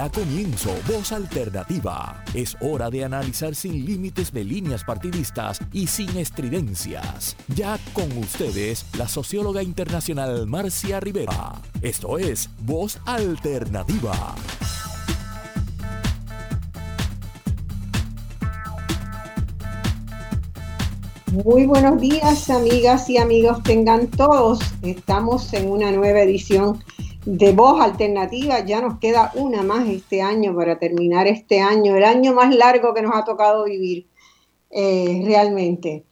Da comienzo Voz Alternativa. Es hora de analizar sin límites de líneas partidistas y sin estridencias. Ya con ustedes, la socióloga internacional Marcia Rivera. Esto es Voz Alternativa. Muy buenos días, amigas y amigos, tengan todos. Estamos en una nueva edición de voz alternativa. Ya nos queda una más este año para terminar este año, el año más largo que nos ha tocado vivir eh, realmente.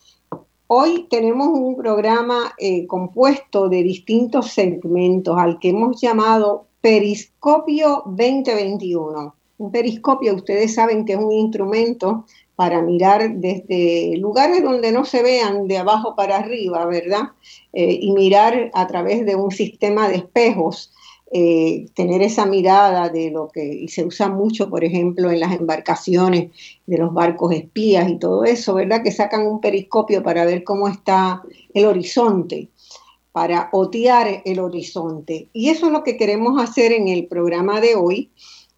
Hoy tenemos un programa eh, compuesto de distintos segmentos al que hemos llamado Periscopio 2021. Un periscopio, ustedes saben que es un instrumento para mirar desde lugares donde no se vean de abajo para arriba, ¿verdad? Eh, y mirar a través de un sistema de espejos eh, tener esa mirada de lo que se usa mucho, por ejemplo, en las embarcaciones de los barcos espías y todo eso, ¿verdad? Que sacan un periscopio para ver cómo está el horizonte, para otear el horizonte. Y eso es lo que queremos hacer en el programa de hoy,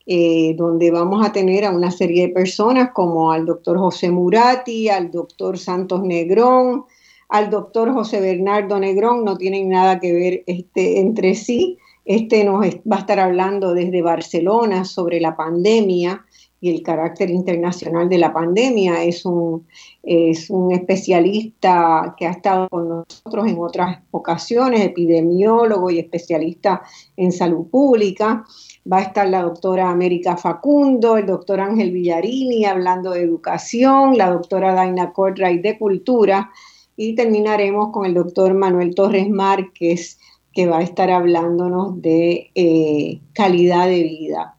eh, donde vamos a tener a una serie de personas como al doctor José Murati, al doctor Santos Negrón, al doctor José Bernardo Negrón, no tienen nada que ver este, entre sí este nos va a estar hablando desde Barcelona sobre la pandemia y el carácter internacional de la pandemia. Es un, es un especialista que ha estado con nosotros en otras ocasiones, epidemiólogo y especialista en salud pública. Va a estar la doctora América Facundo, el doctor Ángel Villarini hablando de educación, la doctora Daina Cordray de cultura y terminaremos con el doctor Manuel Torres Márquez que va a estar hablándonos de eh, calidad de vida.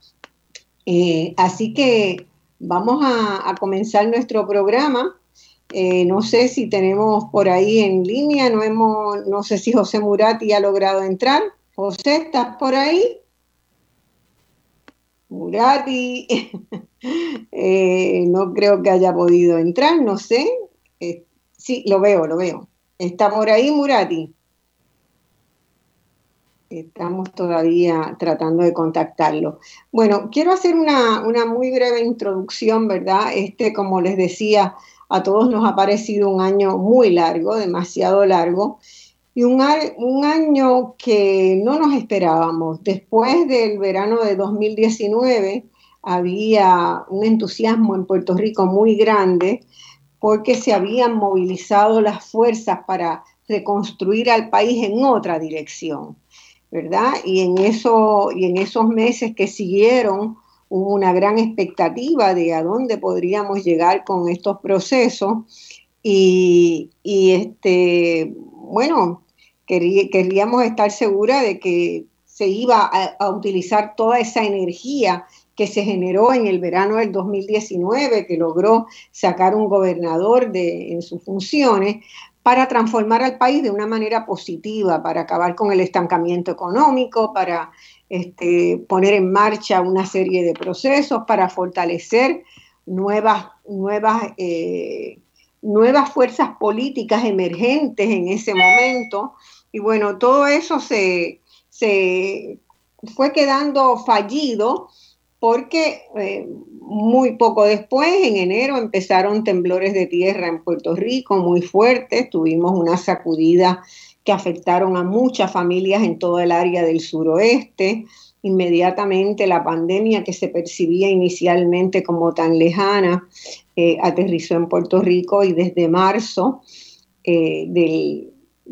Eh, así que vamos a, comenzar nuestro programa. Eh, no sé si tenemos por ahí en línea, no, hemos, no sé si José Murati ha logrado entrar. José, ¿estás por ahí? Murati, no creo que haya podido entrar, no sé. sí, lo veo, lo veo. ¿Está por ahí Murati? Estamos todavía tratando de contactarlo. Bueno, quiero hacer una, muy breve introducción, ¿verdad? Este, como les decía, a todos nos ha parecido un año muy largo, demasiado largo, y un, un año que no nos esperábamos. Después del verano de 2019 había un entusiasmo en Puerto Rico muy grande porque se habían movilizado las fuerzas para reconstruir al país en otra dirección. ¿Verdad? Y en, esos meses que siguieron hubo una gran expectativa de a dónde podríamos llegar con estos procesos y, este, bueno, queríamos estar seguras de que se iba a, utilizar toda esa energía que se generó en el verano del 2019, que logró sacar un gobernador de, en sus funciones, para transformar al país de una manera positiva, para acabar con el estancamiento económico, para este, poner en marcha una serie de procesos, para fortalecer nuevas, nuevas, eh, nuevas fuerzas políticas emergentes en ese momento. Y bueno, todo eso se, se fue quedando fallido porque eh, muy poco después, en enero, empezaron temblores de tierra en Puerto Rico muy fuertes, tuvimos una sacudida que afectaron a muchas familias en todo el área del suroeste. Inmediatamente la pandemia que se percibía inicialmente como tan lejana eh, aterrizó en Puerto Rico y desde marzo eh,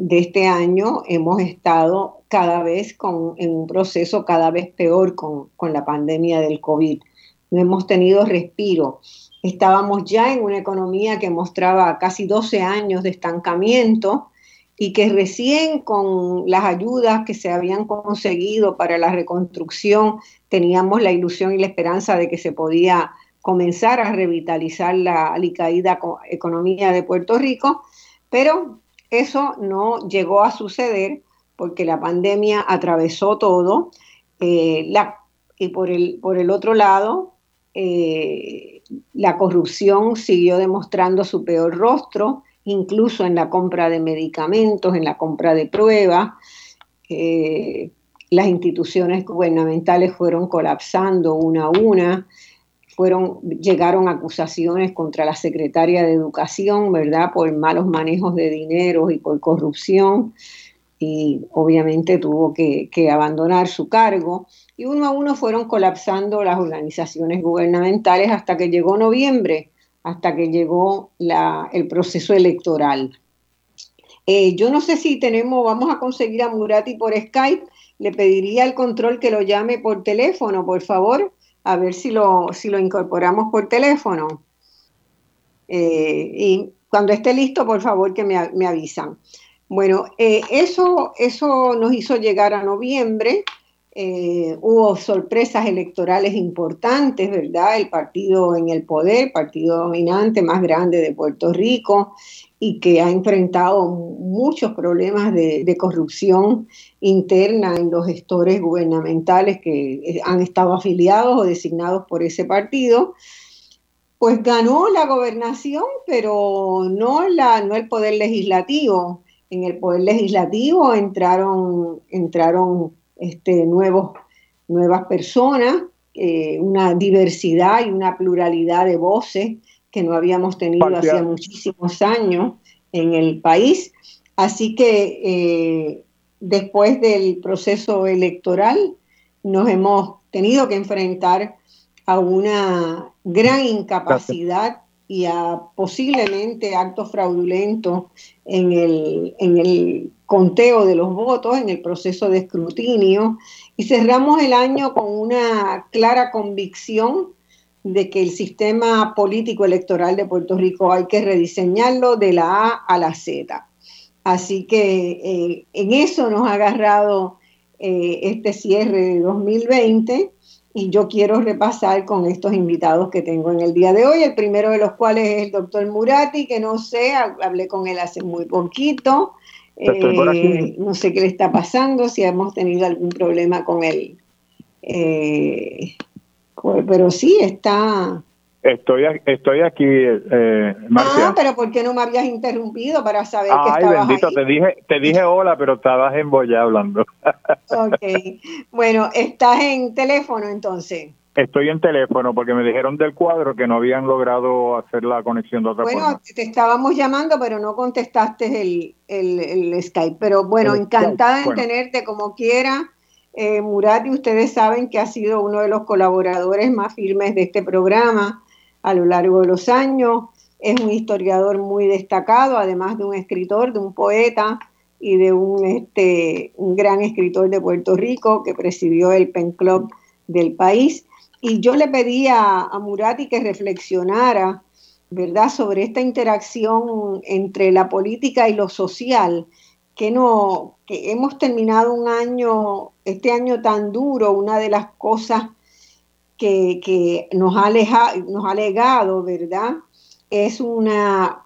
de este año hemos estado cada vez con, en un proceso cada vez peor con, con la pandemia del COVID. No hemos tenido respiro. Estábamos ya en una economía que mostraba casi 12 años de estancamiento y que recién con las ayudas que se habían conseguido para la reconstrucción teníamos la ilusión y la esperanza de que se podía comenzar a revitalizar la alicaída economía de Puerto Rico, pero eso no llegó a suceder porque la pandemia atravesó todo. Eh, y por el, otro lado, eh, la corrupción siguió demostrando su peor rostro, incluso en la compra de medicamentos, en la compra de pruebas. Eh, las instituciones gubernamentales fueron colapsando una a una, fueron, llegaron acusaciones contra la secretaria de Educación, ¿verdad?, por malos manejos de dinero y por corrupción, y obviamente tuvo que, abandonar su cargo, y uno a uno fueron colapsando las organizaciones gubernamentales hasta que llegó noviembre, hasta que llegó el proceso electoral. Eh, yo no sé si tenemos, vamos a conseguir a Murati por Skype, le pediría al control que lo llame por teléfono, por favor, a ver si lo, si lo incorporamos por teléfono. Eh, y cuando esté listo, por favor, que me, avisan. Bueno, eh, eso, eso nos hizo llegar a noviembre. Eh, hubo sorpresas electorales importantes, ¿verdad? El partido en el poder, partido dominante más grande de Puerto Rico, y que ha enfrentado muchos problemas de, corrupción interna en los gestores gubernamentales que eh, han estado afiliados o designados por ese partido, pues ganó la gobernación, pero no, la, no el poder legislativo. En el poder legislativo entraron, entraron este, nuevos, nuevas personas, eh, una diversidad y una pluralidad de voces que no habíamos tenido hace muchísimos años en el país. Así que eh, después del proceso electoral nos hemos tenido que enfrentar a una gran incapacidad y a posiblemente actos fraudulentos en el, en el conteo de los votos, en el proceso de escrutinio, y cerramos el año con una clara convicción de que el sistema político electoral de Puerto Rico hay que rediseñarlo de la A a la Z. Así que eh, en eso nos ha agarrado eh, este cierre de 2020 y yo quiero repasar con estos invitados que tengo en el día de hoy, el primero de los cuales es el doctor Murati, que no sé, hablé con él hace muy poquito, eh, no sé qué le está pasando, si hemos tenido algún problema con él. Pero sí está. Estoy, estoy aquí, eh, Ah, pero ¿por qué no me habías interrumpido para saber que estabas bendito, te dije, te dije hola, pero estabas en Boya hablando. ok. Bueno, ¿estás en teléfono entonces? Estoy en teléfono porque me dijeron del cuadro que no habían logrado hacer la conexión de otra bueno, Bueno, te estábamos llamando, pero no contestaste el, el, Skype. Pero bueno, encantada en tenerte como quiera. Eh, Murati, ustedes saben que ha sido uno de los colaboradores más firmes de este programa a lo largo de los años. Es un historiador muy destacado, además de un escritor, de un poeta y de un, este, un gran escritor de Puerto Rico que presidió el Pen Club del país. Y yo le pedía a Murati que reflexionara, ¿verdad?, sobre esta interacción entre la política y lo social que no, que hemos terminado un año, este año tan duro, una de las cosas que, nos, ha nos ha legado, ¿verdad? Es una,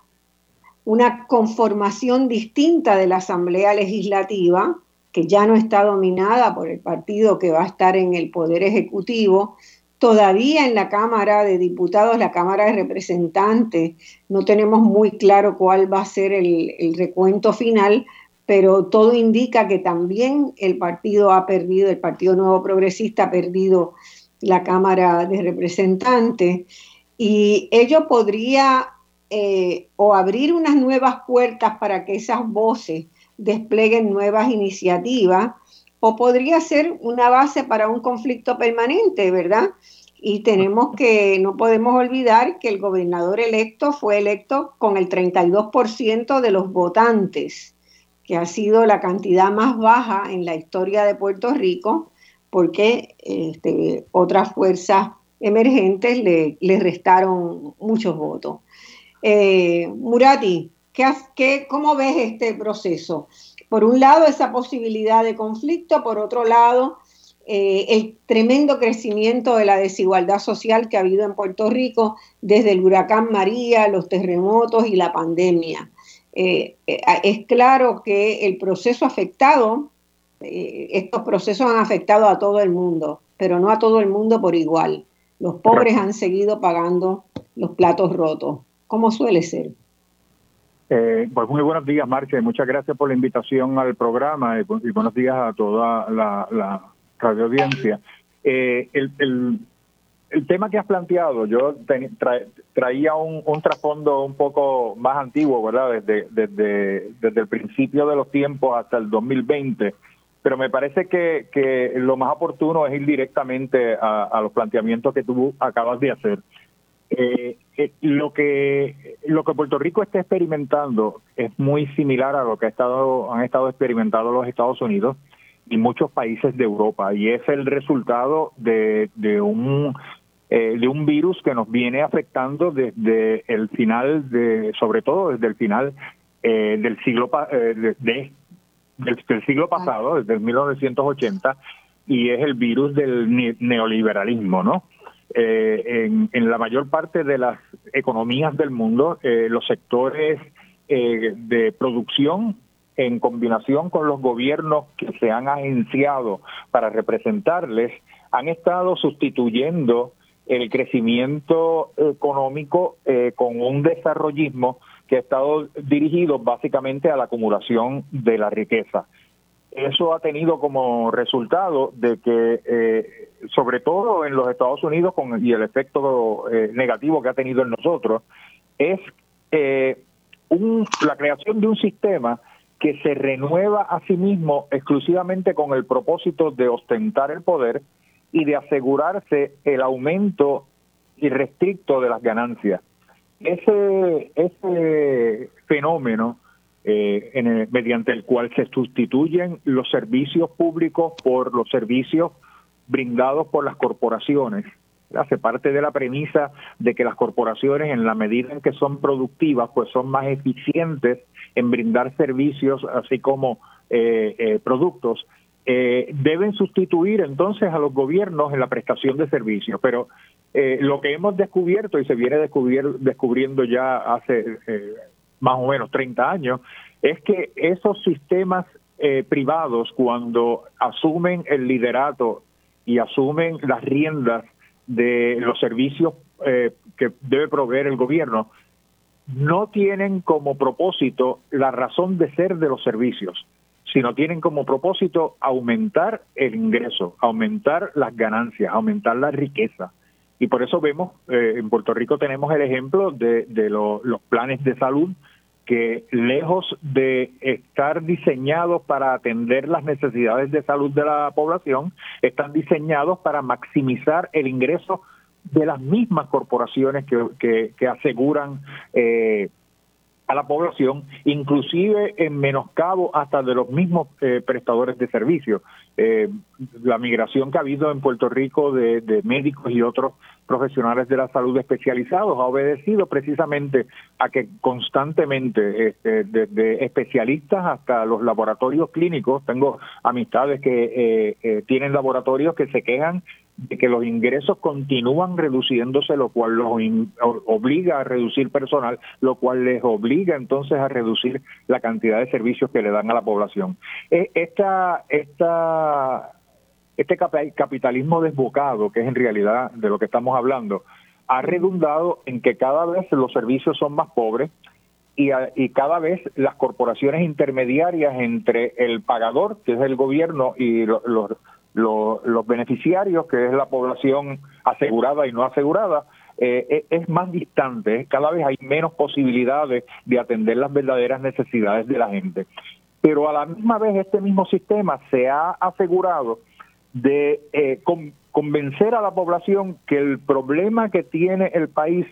una conformación distinta de la Asamblea Legislativa, que ya no está dominada por el partido que va a estar en el Poder Ejecutivo, todavía en la Cámara de Diputados, la Cámara de Representantes, no tenemos muy claro cuál va a ser el recuento final, pero todo indica que también el partido ha perdido, el Partido Nuevo Progresista ha perdido la Cámara de Representantes y ello podría eh, o abrir unas nuevas puertas para que esas voces desplieguen nuevas iniciativas o podría ser una base para un conflicto permanente, ¿verdad? Y tenemos que, no podemos olvidar que el gobernador electo fue electo con el 32% de los votantes que ha sido la cantidad más baja en la historia de Puerto Rico, porque este, otras fuerzas emergentes le, restaron muchos votos. Eh, Murati, ¿qué, cómo ves este proceso? Por un lado, esa posibilidad de conflicto, por otro lado, eh, el tremendo crecimiento de la desigualdad social que ha habido en Puerto Rico desde el huracán María, los terremotos y la pandemia. Eh, eh, es claro que el proceso afectado, eh, estos procesos han afectado a todo el mundo, pero no a todo el mundo por igual. Los pobres han seguido pagando los platos rotos, como suele ser. Eh, pues muy buenos días, Marcia, y muchas gracias por la invitación al programa y, buenos días a toda la, la radio audiencia. Eh, el, el, tema que has planteado, yo traía un, trasfondo un poco más antiguo, ¿verdad? Desde, el principio de los tiempos hasta el 2020 pero me parece que, lo más oportuno es ir directamente a, los planteamientos que tú acabas de hacer. Eh, eh, lo que lo que Puerto Rico está experimentando es muy similar a lo que ha estado, han estado experimentando los Estados Unidos y muchos países de Europa y es el resultado de un eh, de un virus que nos viene afectando desde el final de sobre todo desde el final del siglo de, de, del, siglo pasado, desde el 1980, y es el virus del neoliberalismo, ¿no? Eh, en, la mayor parte de las economías del mundo, eh, los sectores eh, de producción, en combinación con los gobiernos que se han agenciado para representarles, han estado sustituyendo el crecimiento económico con un desarrollismo que ha estado dirigido básicamente a la acumulación de la riqueza. Eso ha tenido como resultado de que, eh, sobre todo en los Estados Unidos, con, y el efecto eh, negativo que ha tenido en nosotros, es eh, un, la creación de un sistema que se renueva a sí mismo exclusivamente con el propósito de ostentar el poder y de asegurarse el aumento irrestricto de las ganancias ese, ese fenómeno eh, mediante el cual se sustituyen los servicios públicos por los servicios brindados por las corporaciones. Hace parte de la premisa de que las corporaciones, en la medida en que son productivas, pues son más eficientes en brindar servicios, así como eh, eh, productos. Deben sustituir entonces a los gobiernos en la prestación de servicios, pero eh, lo que hemos descubierto y se viene descubriendo ya hace eh, más o menos 30 años es que esos sistemas eh, privados cuando asumen el liderato y asumen las riendas de los servicios que debe proveer el gobierno, no tienen como propósito la razón de ser de los servicios, sino tienen como propósito aumentar el ingreso, aumentar las ganancias, aumentar la riqueza. Y por eso vemos, eh, en Puerto Rico tenemos el ejemplo de, los planes de salud que lejos de estar diseñados para atender las necesidades de salud de la población, están diseñados para maximizar el ingreso de las mismas corporaciones que, que, aseguran eh, a la población, inclusive en menoscabo hasta de los mismos eh, prestadores de servicios. Eh, la migración que ha habido en Puerto Rico de, médicos y otros profesionales de la salud especializados ha obedecido precisamente a que constantemente, este, desde especialistas hasta los laboratorios clínicos, tengo amistades que eh, tienen laboratorios que se quejan de que los ingresos continúan reduciéndose, lo cual los obliga a reducir personal, lo cual les obliga entonces a reducir la cantidad de servicios que le dan a la población. E, esta, esta, este capitalismo desbocado, que es en realidad de lo que estamos hablando, ha redundado en que cada vez los servicios son más pobres, y, y, cada vez las corporaciones intermediarias entre el pagador, que es el gobierno, y los, beneficiarios, que es la población asegurada y no asegurada, eh, e, es más distante, cada vez hay menos posibilidades de atender las verdaderas necesidades de la gente. Pero a la misma vez este mismo sistema se ha asegurado de eh, convencer a la población que el problema que tiene el país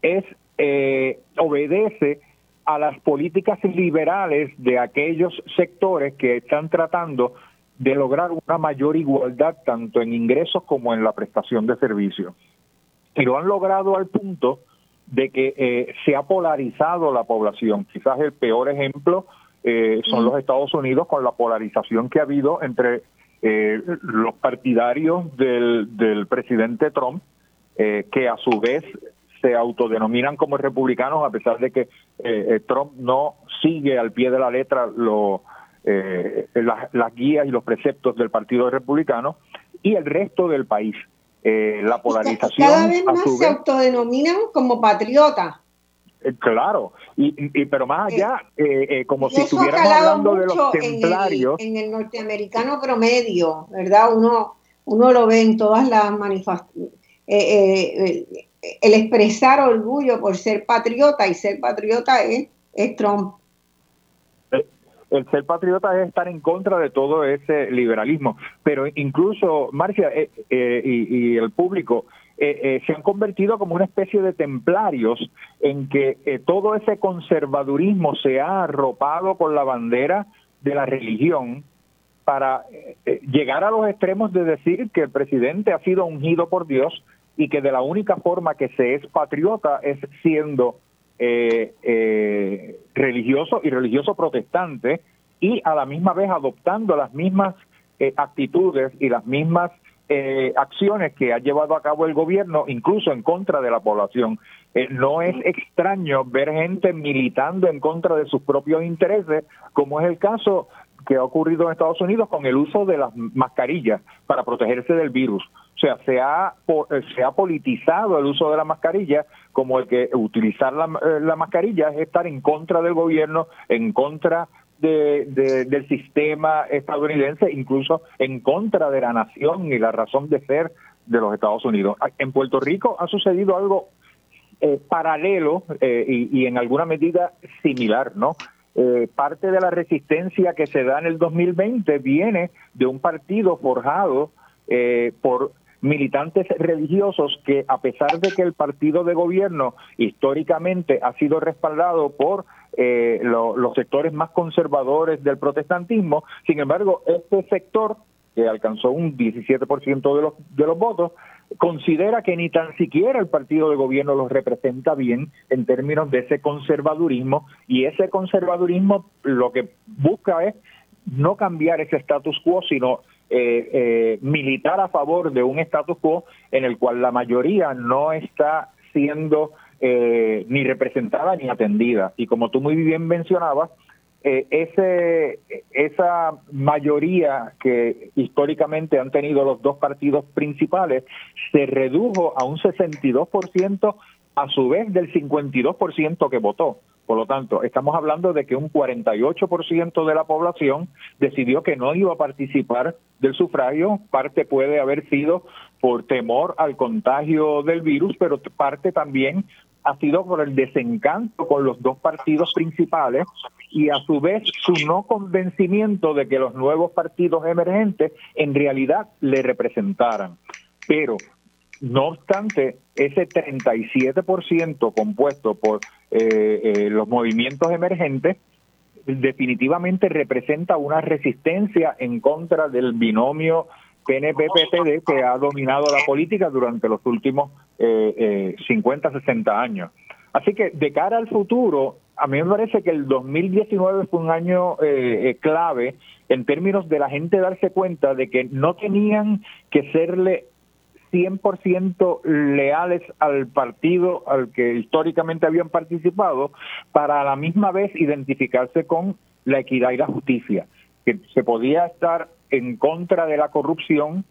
es eh, obedece a las políticas liberales de aquellos sectores que están tratando de lograr una mayor igualdad tanto en ingresos como en la prestación de servicios. Y lo han logrado al punto de que eh, se ha polarizado la población. Quizás el peor ejemplo eh, son los Estados Unidos con la polarización que ha habido entre eh, los partidarios del, del presidente Trump, que a su vez se autodenominan como republicanos a pesar de que Trump no sigue al pie de la letra lo, eh, las, guías y los preceptos del Partido Republicano y el resto del país. Eh, la polarización. Cada vez más se autodenominan como patriotas. Eh, claro, y, pero más allá, eh, eh, como si estuviéramos hablando de los templarios. En el, norteamericano promedio, ¿verdad? Uno, uno lo ve en todas las manifestaciones. el expresar orgullo por ser patriota y ser patriota es, es Trump. El ser patriota es estar en contra de todo ese liberalismo, pero incluso, Marcia y el público, eh, eh, se han convertido como una especie de templarios en que eh, todo ese conservadurismo se ha arropado con la bandera de la religión para llegar a los extremos de decir que el presidente ha sido ungido por Dios y que de la única forma que se es patriota es siendo religioso y religioso protestante y a la misma vez adoptando las mismas actitudes y las mismas eh, acciones que ha llevado a cabo el gobierno, incluso en contra de la población. Eh, no es extraño ver gente militando en contra de sus propios intereses, como es el caso que ha ocurrido en Estados Unidos con el uso de las mascarillas para protegerse del virus. O sea, se ha, eh, se ha politizado el uso de la mascarilla como el que utilizar la, la mascarilla es estar en contra del gobierno, en contra de, del sistema estadounidense, incluso en contra de la nación y la razón de ser de los Estados Unidos. En Puerto Rico ha sucedido algo eh, paralelo eh, y, en alguna medida similar, ¿no? Eh, parte de la resistencia que se da en el 2020 viene de un partido forjado por militantes religiosos que a pesar de que el partido de gobierno históricamente ha sido respaldado por eh, los sectores más conservadores del protestantismo, sin embargo, este sector que alcanzó un 17% de los, de los votos, considera que ni tan siquiera el partido de gobierno los representa bien en términos de ese conservadurismo y ese conservadurismo lo que busca es no cambiar ese status quo, sino eh, eh, militar a favor de un status quo en el cual la mayoría no está siendo eh, ni representada ni atendida. Y como tú muy bien mencionabas, eh, ese, esa mayoría que históricamente han tenido los dos partidos principales se redujo a un 62% a su vez del 52% que votó. Por lo tanto, estamos hablando de que un 48% de la población decidió que no iba a participar del sufragio. Parte puede haber sido por temor al contagio del virus, pero parte también ha sido por el desencanto con los dos partidos principales y a su vez su no convencimiento de que los nuevos partidos emergentes en realidad le representaran. Pero no obstante, ese 37% compuesto por eh, eh, los movimientos emergentes definitivamente representa una resistencia en contra del binomio PNP-PTD que ha dominado la política durante los últimos eh, 50, 60 años. Así que de cara al futuro, a mí me parece que el 2019 fue un año eh, clave en términos de la gente darse cuenta de que no tenían que serle 100% leales al partido al que históricamente habían participado para a la misma vez identificarse con la equidad y la justicia, que se podía estar en contra de la corrupción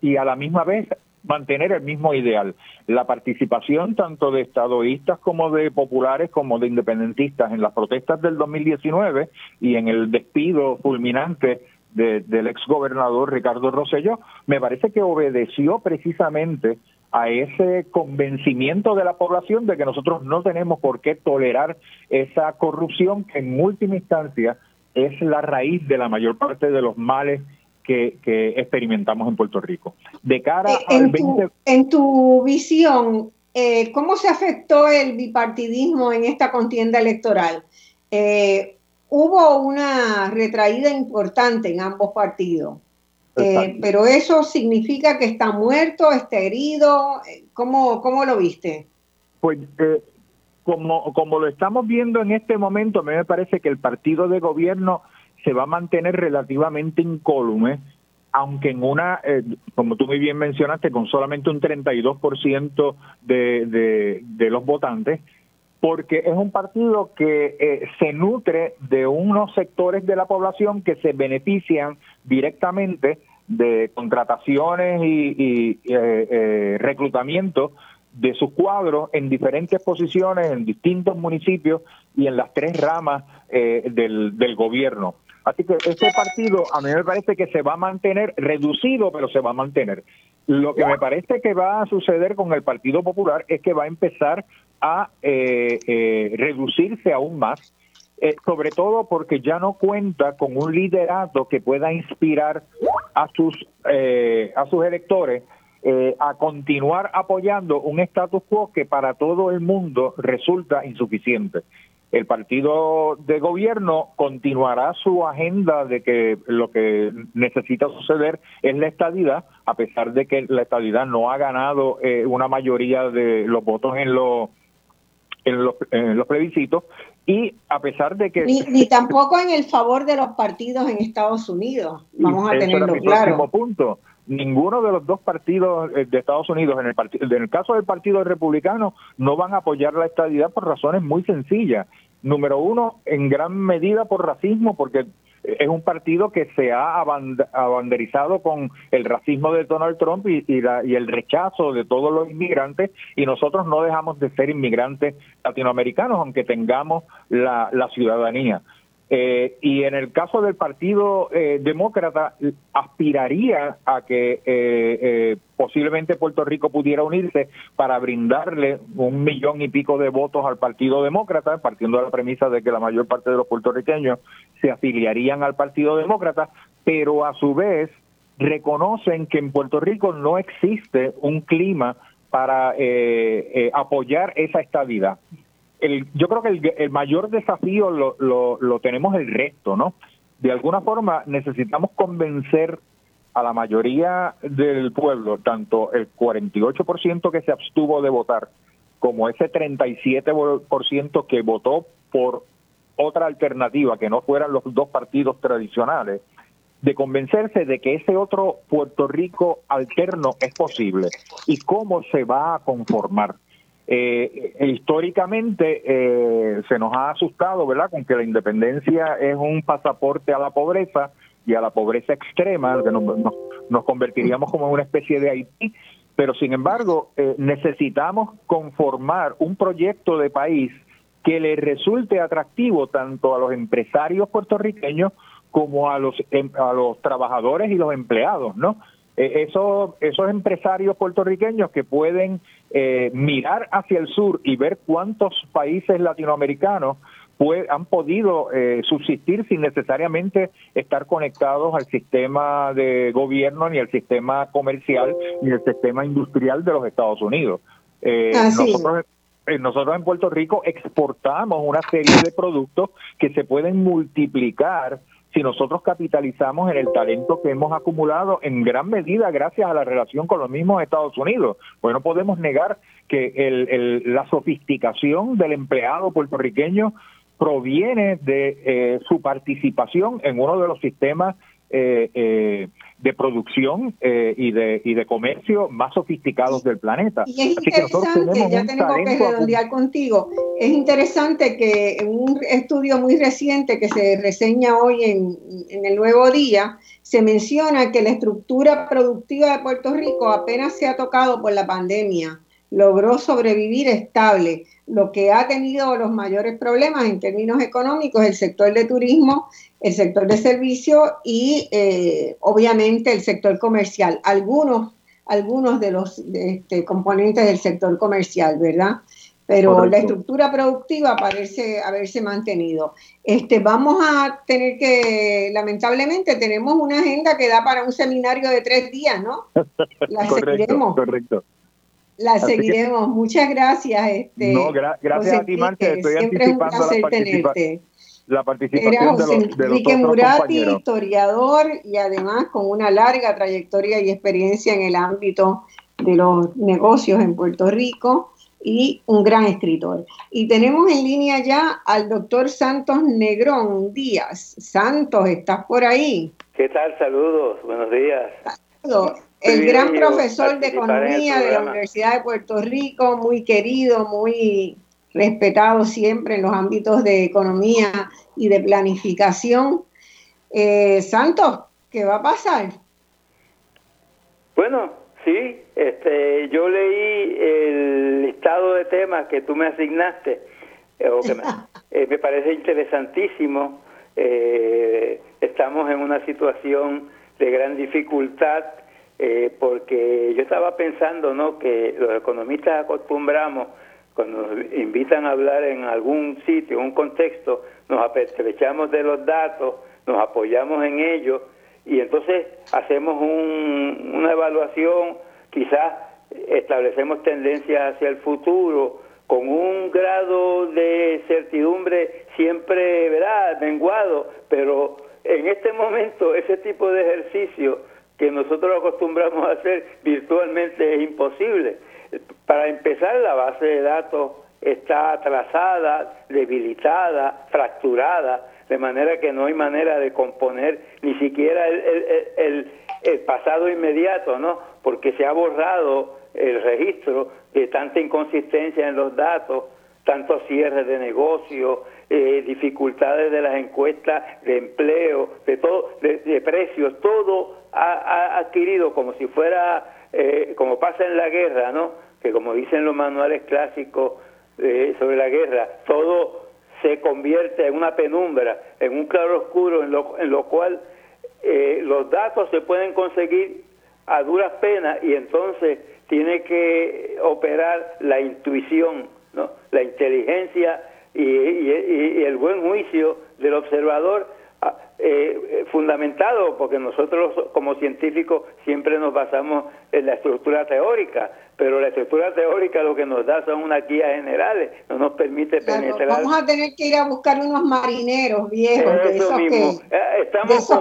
y a la misma vez mantener el mismo ideal. La participación tanto de estadoístas como de populares como de independentistas en las protestas del 2019 y en el despido fulminante del ex gobernador Ricardo Rosselló, me parece que obedeció precisamente a ese convencimiento de la población de que nosotros no tenemos por qué tolerar esa corrupción que en última instancia es la raíz de la mayor parte de los males que, experimentamos en Puerto Rico. De cara eh, en tu, En tu visión, eh, ¿cómo se afectó el bipartidismo en esta contienda electoral? Eh, hubo una retraída importante en ambos partidos. Eh, pero eso significa que está muerto, está herido. ¿Cómo, cómo lo viste? Pues eh, como, como lo estamos viendo en este momento, a mí me parece que el partido de gobierno se va a mantener relativamente incólume, aunque en una, eh, como tú muy bien mencionaste, con solamente un 32% de, de, de los votantes, porque es un partido que eh, se nutre de unos sectores de la población que se benefician directamente de contrataciones y, eh, eh, reclutamiento de sus cuadros en diferentes posiciones, en distintos municipios y en las tres ramas eh, del, del gobierno. Así que este partido a mí me parece que se va a mantener reducido, pero se va a mantener. Lo que me parece que va a suceder con el Partido Popular es que va a empezar a eh, eh, reducirse aún más, eh, sobre todo porque ya no cuenta con un liderato que pueda inspirar a sus a sus electores a continuar apoyando un status quo que para todo el mundo resulta insuficiente el partido de gobierno continuará su agenda de que lo que necesita suceder es la estadidad, a pesar de que la estadidad no ha ganado eh, una mayoría de los votos en los en los, en los plebiscitos y a pesar de que ni, tampoco en el favor de los partidos en Estados Unidos. Vamos a tenerlo claro. punto ninguno de los dos partidos eh, de Estados Unidos, en el, en el caso del Partido Republicano, no van a apoyar la estadidad por razones muy sencillas. Número uno, en gran medida por racismo, porque es un partido que se ha abanderizado con el racismo de Donald Trump y, y, el rechazo de todos los inmigrantes y nosotros no dejamos de ser inmigrantes latinoamericanos aunque tengamos la ciudadanía. Eh, y en el caso del Partido eh, Demócrata, aspiraría a que eh, posiblemente Puerto Rico pudiera unirse para brindarle un millón y pico de votos al Partido Demócrata, partiendo de la premisa de que la mayor parte de los puertorriqueños se afiliarían al Partido Demócrata, pero a su vez reconocen que en Puerto Rico no existe un clima para apoyar esa estabilidad yo creo que el, mayor desafío lo, lo, tenemos el resto, ¿no? De alguna forma necesitamos convencer a la mayoría del pueblo, tanto el 48% que se abstuvo de votar, como ese 37% que votó por otra alternativa que no fueran los dos partidos tradicionales, de convencerse de que ese otro Puerto Rico alterno es posible y cómo se va a conformar. Eh, históricamente eh, se nos ha asustado, ¿verdad?, con que la independencia es un pasaporte a la pobreza y a la pobreza extrema, que nos, convertiríamos como en una especie de Haití, pero sin embargo eh, necesitamos conformar un proyecto de país que le resulte atractivo tanto a los empresarios puertorriqueños como a los em, a los trabajadores y los empleados, ¿no? Eh, esos, esos empresarios puertorriqueños que pueden eh, mirar hacia el sur y ver cuántos países latinoamericanos han podido eh, subsistir sin necesariamente estar conectados al sistema de gobierno, ni al sistema comercial, ni al sistema industrial de los Estados Unidos. nosotros, nosotros en Puerto Rico exportamos una serie de productos que se pueden multiplicar si nosotros capitalizamos en el talento que hemos acumulado en gran medida gracias a la relación con los mismos Estados Unidos. Pues no podemos negar que el, la sofisticación del empleado puertorriqueño proviene de eh, su participación en uno de los sistemas eh, eh, de producción eh, y, de, y de comercio más sofisticados del planeta. Y es interesante, ya tenemos que redondear contigo, es interesante que en un estudio muy reciente que se reseña hoy en, en el Nuevo Día, se menciona que la estructura productiva de Puerto Rico apenas se ha tocado por la pandemia, logró sobrevivir estable lo que ha tenido los mayores problemas en términos económicos el sector de turismo, el sector de servicio y eh, obviamente el sector comercial. Algunos, algunos de los este, componentes del sector comercial, ¿verdad? Pero la estructura productiva parece haberse mantenido. Este, vamos a tener que, lamentablemente, tenemos una agenda que da para un seminario de tres días, ¿no? La correcto, correcto. La seguiremos. Muchas gracias. Este, no, gracias a ti, Marcia. Estoy Siempre es un placer tenerte. La participación de los, de Enrique Murati, historiador y además con una larga trayectoria y experiencia en el ámbito de los negocios en Puerto Rico y un gran escritor. Y tenemos en línea ya al doctor Santos Negrón Díaz. Santos, ¿estás por ahí? ¿Qué tal? Saludos, buenos días. Saludos el gran profesor de economía de la Universidad de Puerto Rico, muy querido, muy respetado siempre en los ámbitos de economía y de planificación. Eh, Santos, ¿qué va a pasar? Bueno, sí, este, yo leí el tema que tú me asignaste, eh, me, me, parece interesantísimo. estamos en una situación de gran dificultad porque yo estaba pensando no que los economistas acostumbramos cuando nos invitan a hablar en algún sitio, en un contexto, nos aprovechamos de los datos, nos apoyamos en ellos y entonces hacemos una evaluación, quizás establecemos tendencias hacia el futuro con un grado de certidumbre siempre, ¿verdad?, menguado, pero en este momento ese tipo de ejercicio que nosotros acostumbramos a hacer virtualmente es imposible. Para empezar, la base de datos está atrasada, debilitada, fracturada, de manera que no hay manera de componer ni siquiera el, pasado inmediato, ¿no? Porque se ha borrado el registro de tanta inconsistencia en los datos, tantos cierres de negocio, eh, dificultades de las encuestas de empleo, de todo, de, precios, todo ha, adquirido como si fuera, eh, como pasa en la guerra, ¿no? Que como dicen los manuales clásicos eh, sobre la guerra, todo se convierte en una penumbra, en un claro oscuro, en lo, en lo cual eh, los datos se pueden conseguir a duras penas y entonces tiene que operar la intuición, ¿no? la inteligencia y, y el buen juicio del observador eh, fundamentado, porque nosotros como científicos siempre nos basamos en la estructura teórica, pero la estructura teórica lo que nos da son unas guías generales, no nos permite penetrar. Vamos a tener que ir a buscar unos marineros viejos, de esos, que, eh,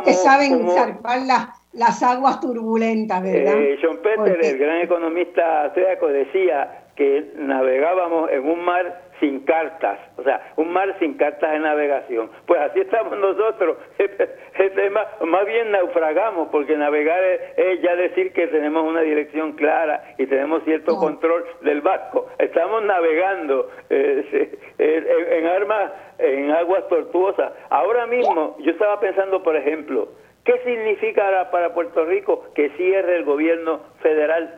que, saben zarpar las, las aguas turbulentas, ¿verdad? Eh, John Peter, el gran economista austríaco, decía que navegábamos en un mar sin cartas, o sea, un mar sin cartas de navegación. Pues así estamos nosotros, más, más, bien naufragamos, porque navegar es, ya decir que tenemos una dirección clara y tenemos cierto control del barco. Estamos navegando eh, en, armas, en aguas tortuosas. Ahora mismo, yo estaba pensando, por ejemplo, ¿qué significa para Puerto Rico que cierre el gobierno federal?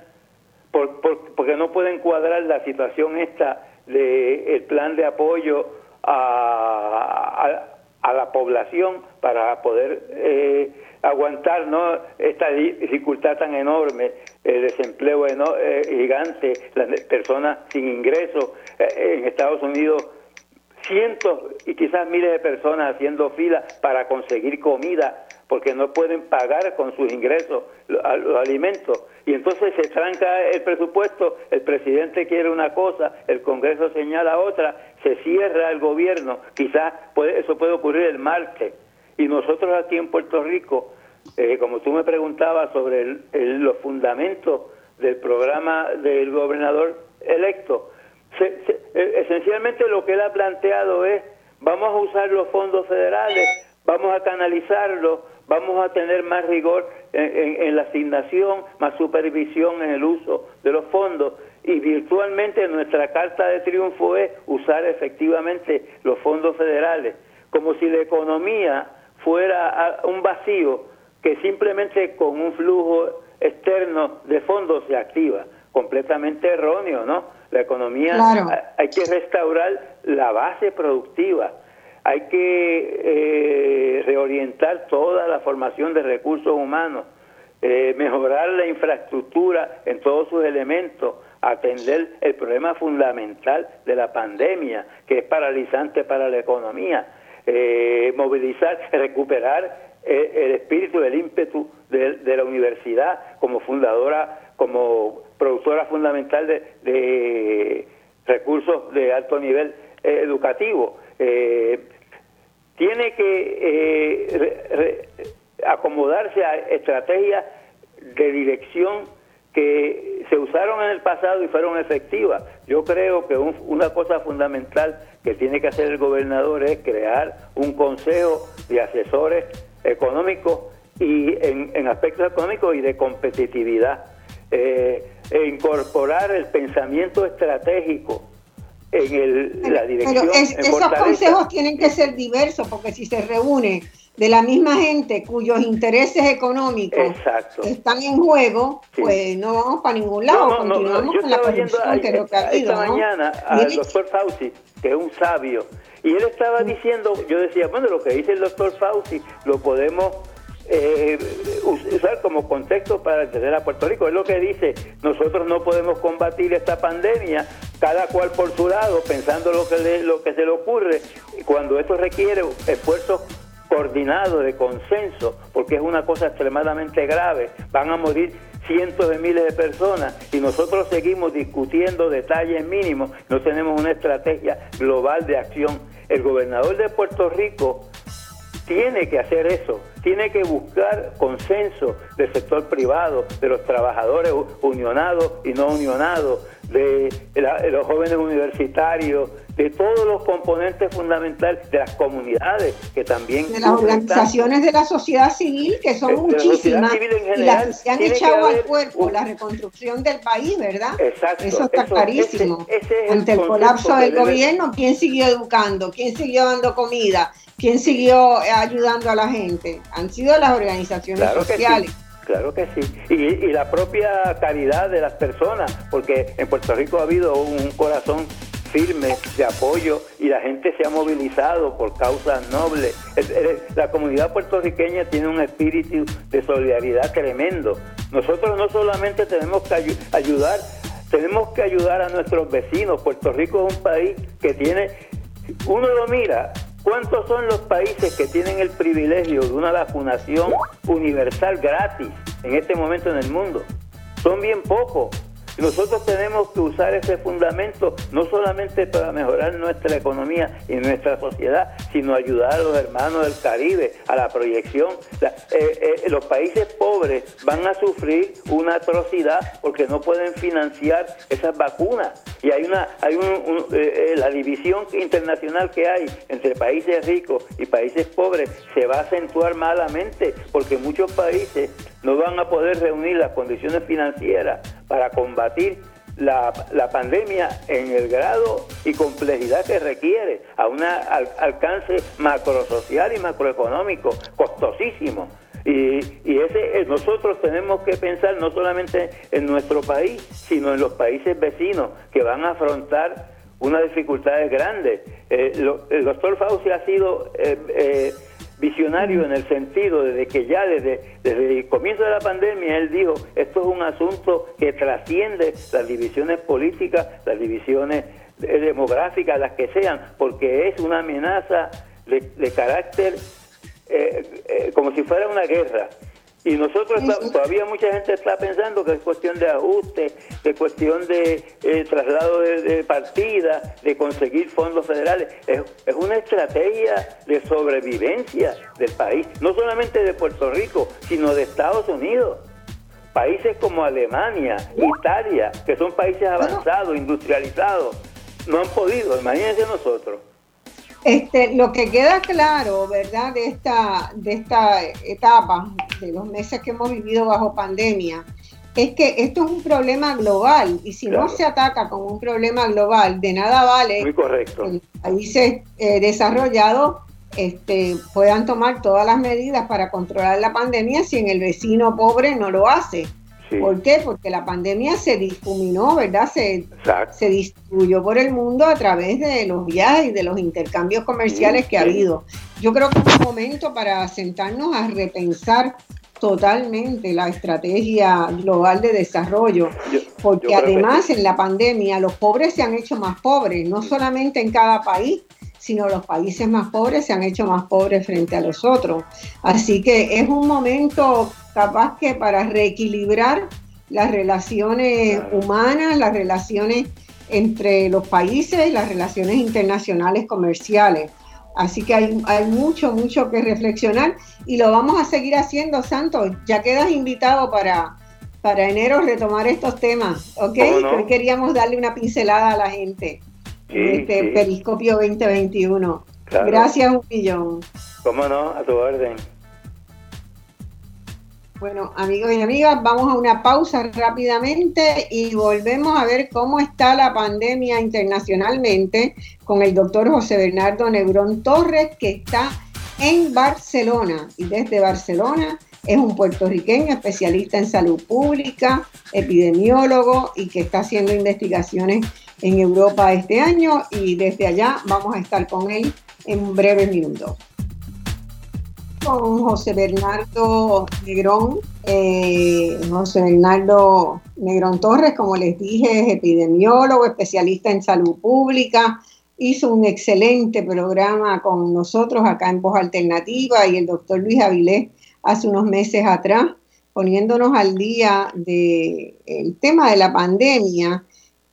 porque no pueden cuadrar la situación esta de el plan de apoyo a, a, la población para poder eh, aguantar ¿no? esta dificultad tan enorme, el desempleo eh, gigante, las personas sin ingresos eh, en Estados Unidos cientos y quizás miles de personas haciendo fila para conseguir comida porque no pueden pagar con sus ingresos los, alimentos. Y entonces se tranca el presupuesto, el presidente quiere una cosa, el Congreso señala otra, se cierra el gobierno, quizás puede, eso puede ocurrir el martes. Y nosotros aquí en Puerto Rico, eh, como tú me preguntabas sobre los fundamentos del programa del gobernador electo, eh, esencialmente lo que él ha planteado es, vamos a usar los fondos federales, vamos a canalizarlos, vamos a tener más rigor en, la asignación, más supervisión en el uso de los fondos. Y virtualmente nuestra carta de triunfo es usar efectivamente los fondos federales, como si la economía fuera un vacío que simplemente con un flujo externo de fondos se activa, completamente erróneo, ¿no? La economía hay que restaurar la base productiva, hay que eh, reorientar toda la formación de recursos humanos, eh, mejorar la infraestructura en todos sus elementos, atender el problema fundamental de la pandemia, que es paralizante para la economía, eh, movilizar, recuperar el espíritu, el ímpetu de, la universidad como fundadora, como productora fundamental de, recursos de alto nivel eh, educativo. Eh, tiene que eh, acomodarse a estrategias de dirección que se usaron en el pasado y fueron efectivas. Yo creo que una cosa fundamental que tiene que hacer el gobernador es crear un consejo de asesores económicos y en, aspectos económicos y de competitividad. Eh, e incorporar el pensamiento estratégico en el, la dirección. Pero esos consejos tienen que ser diversos, porque si se reúne de la misma gente cuyos intereses económicos están en juego, pues no vamos para ningún lado, continuamos con la corrupción que lo que ha Esta mañana al doctor Fauci, que es un sabio, y él estaba diciendo, yo decía, bueno, lo que dice el doctor Fauci lo podemos eh, usar como contexto para entender a Puerto Rico. Es lo que dice, nosotros no podemos combatir esta pandemia, cada cual por su lado, pensando lo que, lo que se le ocurre, cuando esto requiere esfuerzos coordinado, de consenso, porque es una cosa extremadamente grave. Van a morir cientos de miles de personas y nosotros seguimos discutiendo detalles mínimos, no tenemos una estrategia global de acción. El gobernador de Puerto Rico tiene que hacer eso, tiene que buscar consenso del sector privado, de los trabajadores unionados y no unionados, de, los jóvenes universitarios, de todos los componentes fundamentales de las comunidades que también de las organizaciones de la sociedad civil que son muchísimas y las que se han echado al cuerpo la reconstrucción del país verdad exacto eso está clarísimo. ante el, colapso del gobierno quién siguió educando quién siguió dando comida quién siguió ayudando a la gente han sido las organizaciones sociales. Claro que sí. Y, y, la propia caridad de las personas, porque en Puerto Rico ha habido un corazón firme de apoyo y la gente se ha movilizado por causas nobles. La comunidad puertorriqueña tiene un espíritu de solidaridad tremendo. Nosotros no solamente tenemos que ayudar, tenemos que ayudar a nuestros vecinos. Puerto Rico es un país que tiene, uno lo mira, ¿cuántos son los países que tienen el privilegio de una vacunación universal gratis en este momento en el mundo? Son bien pocos. Nosotros tenemos que usar ese fundamento no solamente para mejorar nuestra economía y nuestra sociedad, sino ayudar a los hermanos del Caribe a la proyección. Eh, eh, los países pobres van a sufrir una atrocidad porque no pueden financiar esas vacunas. Y hay una, hay un, eh, la división internacional que hay entre países ricos y países pobres se va a acentuar malamente porque muchos países no van a poder reunir las condiciones financieras para combatir la, pandemia en el grado y complejidad que requiere, a un alcance macrosocial y macroeconómico costosísimo. Y, y ese eh, nosotros tenemos que pensar no solamente en nuestro país, sino en los países vecinos que van a afrontar unas dificultades grandes. Eh, el doctor Fauci ha sido eh, visionario en el sentido de que ya desde, desde el comienzo de la pandemia él dijo, esto es un asunto que trasciende las divisiones políticas, las divisiones demográficas, las que sean, porque es una amenaza de, carácter eh, eh, como si fuera una guerra. Y nosotros todavía mucha gente está pensando que es cuestión de ajuste, de cuestión de eh, traslado de, partida, de conseguir fondos federales. Es, es, una estrategia de sobrevivencia del país, no solamente de Puerto Rico, sino de Estados Unidos. Países como Alemania, Italia, que son países avanzados, industrializados, no han podido, imagínense nosotros. Este, lo que queda claro, ¿verdad?, de esta, de esta etapa, de los meses que hemos vivido bajo pandemia, es que esto es un problema global y si no se ataca como un problema global, de nada vale Muy correcto. que los países eh, desarrollados este, puedan tomar todas las medidas para controlar la pandemia si en el vecino pobre no lo hace. ¿Por qué? Porque la pandemia se difuminó, ¿verdad? Se, se, distribuyó por el mundo a través de los viajes y de los intercambios comerciales que ha habido. Yo creo que es un momento para sentarnos a repensar totalmente la estrategia global de desarrollo, porque además en la pandemia los pobres se han hecho más pobres, no solamente en cada país, sino los países más pobres se han hecho más pobres frente a los otros. Así que es un momento capaz que para reequilibrar las relaciones humanas, las relaciones entre los países, las relaciones internacionales comerciales. Así que hay, hay, mucho, mucho que reflexionar y lo vamos a seguir haciendo, Santos. Ya quedas invitado para, para enero retomar estos temas, ¿ok? Hoy queríamos darle una pincelada a la gente este Periscopio 2021. Gracias un millón. ¿Cómo no? A tu orden. Bueno, amigos y amigas, vamos a una pausa rápidamente y volvemos a ver cómo está la pandemia internacionalmente con el doctor José Bernardo Negrón Torres, que está en Barcelona y desde Barcelona es un puertorriqueño especialista en salud pública, epidemiólogo y que está haciendo investigaciones en Europa este año y desde allá vamos a estar con él en un breve minuto con José Bernardo Negrón. Eh, José Bernardo Negrón Torres, como les dije, es epidemiólogo, especialista en salud pública. Hizo un excelente programa con nosotros acá en Voz Alternativa y el doctor Luis Avilés hace unos meses atrás, poniéndonos al día del el tema de la pandemia.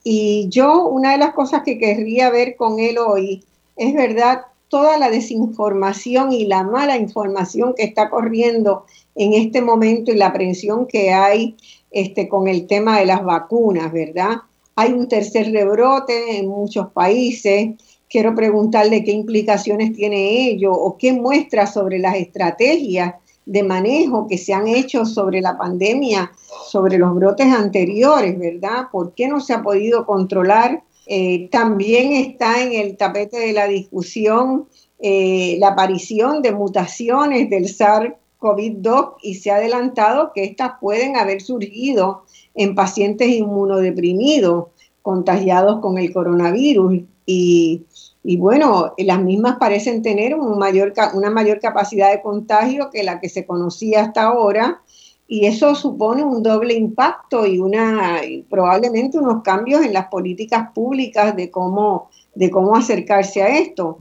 Y yo, una de las cosas que querría ver con él hoy es verdad toda la desinformación y la mala información que está corriendo en este momento y la aprensión que hay este, con el tema de las vacunas, ¿verdad? Hay un tercer rebrote en muchos países. Quiero preguntarle qué implicaciones tiene ello o qué muestra sobre las estrategias de manejo que se han hecho sobre la pandemia, sobre los brotes anteriores, ¿verdad? ¿Por qué no se ha podido controlar eh, también está en el tapete de la discusión eh, la aparición de mutaciones del SARS-CoV-2 y se ha adelantado que estas pueden haber surgido en pacientes inmunodeprimidos contagiados con el coronavirus y, bueno, las mismas parecen tener una mayor capacidad de contagio que la que se conocía hasta ahora y eso supone un doble impacto y una probablemente unos cambios en las políticas públicas de cómo de cómo acercarse a esto.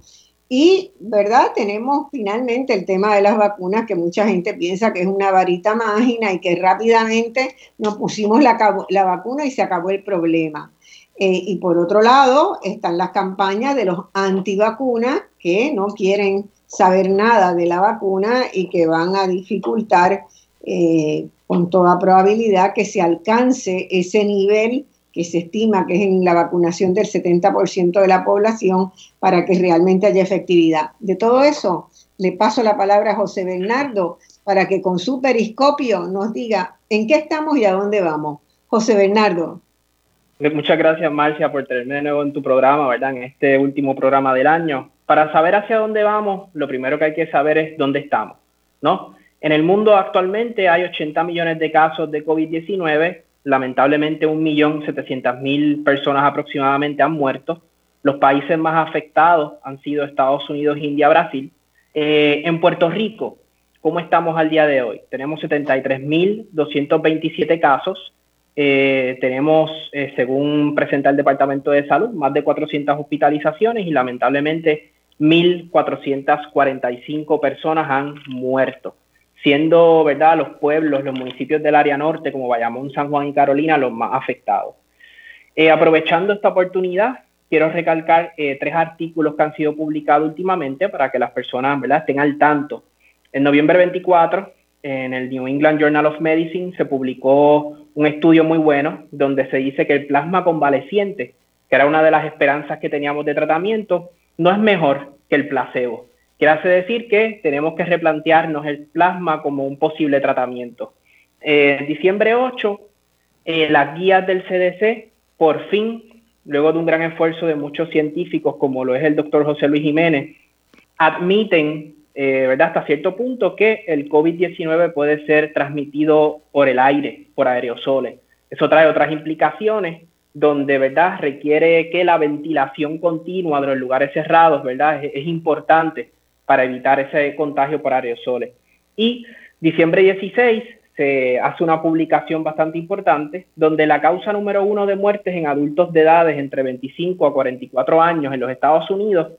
Y, ¿verdad? Tenemos finalmente el tema de las vacunas, que mucha gente piensa que es una varita mágica y que rápidamente nos pusimos la vacuna y se acabó el problema. Eh, y por otro lado, están las campañas de los antivacunas que no quieren saber nada de la vacuna y que van a dificultar eh, con toda probabilidad que se alcance ese nivel que se estima que es en la vacunación del 70% de la población para que realmente haya efectividad. De todo eso, le paso la palabra a José Bernardo para que con su periscopio nos diga en qué estamos y a dónde vamos. José Bernardo. Muchas gracias, Marcia, por tenerme de nuevo en tu programa, ¿verdad? En este último programa del año. Para saber hacia dónde vamos, lo primero que hay que saber es dónde estamos, ¿no? En el mundo actualmente hay 80 millones de casos de COVID-19, lamentablemente 1.700.000 personas aproximadamente han muerto. Los países más afectados han sido Estados Unidos, India, Brasil. Eh, en Puerto Rico, ¿cómo estamos al día de hoy? Tenemos 73.227 casos. Eh, tenemos, eh, según presenta el Departamento de Salud, más de 400 hospitalizaciones y lamentablemente 1.445 personas han muerto siendo ¿verdad? los pueblos, los municipios del área norte, como Bayamón, San Juan y Carolina, los más afectados. Eh, aprovechando esta oportunidad, quiero recalcar tres artículos que han sido publicados últimamente para que las personas ¿verdad? estén al tanto. En noviembre 24, en el New England Journal of Medicine, se publicó un estudio muy bueno donde se dice que el plasma convaleciente, que era una de las esperanzas que teníamos de tratamiento, no es mejor que el placebo. Quiere hace decir que tenemos que replantearnos el plasma como un posible tratamiento. En diciembre 8, eh, las guías del CDC, por fin, luego de un gran esfuerzo de muchos científicos, como lo es el doctor José Luis Jiménez, admiten, eh, ¿verdad? Hasta cierto punto, que el COVID-19 puede ser transmitido por el aire, por aerosoles. Eso trae otras implicaciones donde, ¿verdad? Requiere que la ventilación continua de los lugares cerrados, ¿verdad? es importante para evitar ese contagio por aerosoles. Y diciembre 16 se hace una publicación bastante importante donde la causa número uno de muertes en adultos de edades entre 25 a 44 años en los Estados Unidos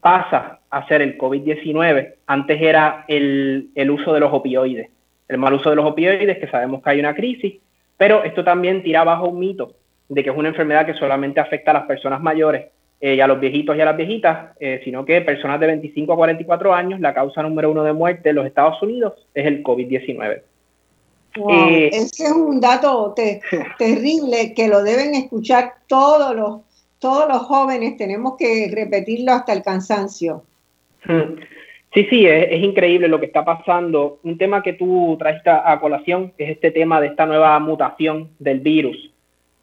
pasa a ser el COVID-19. Antes era el, el uso de los opioides, el mal uso de los opioides, que sabemos que hay una crisis, pero esto también tira abajo un mito de que es una enfermedad que solamente afecta a las personas mayores eh, y a los viejitos y a las viejitas, eh, sino que personas de 25 a 44 años, la causa número uno de muerte en los Estados Unidos es el COVID-19. Eh, ese es un dato terrible que lo deben escuchar todos los, todos los jóvenes, tenemos que repetirlo hasta el cansancio. Sí, sí, es, increíble lo que está pasando. Un tema que tú trajiste a colación es este tema de esta nueva mutación del virus,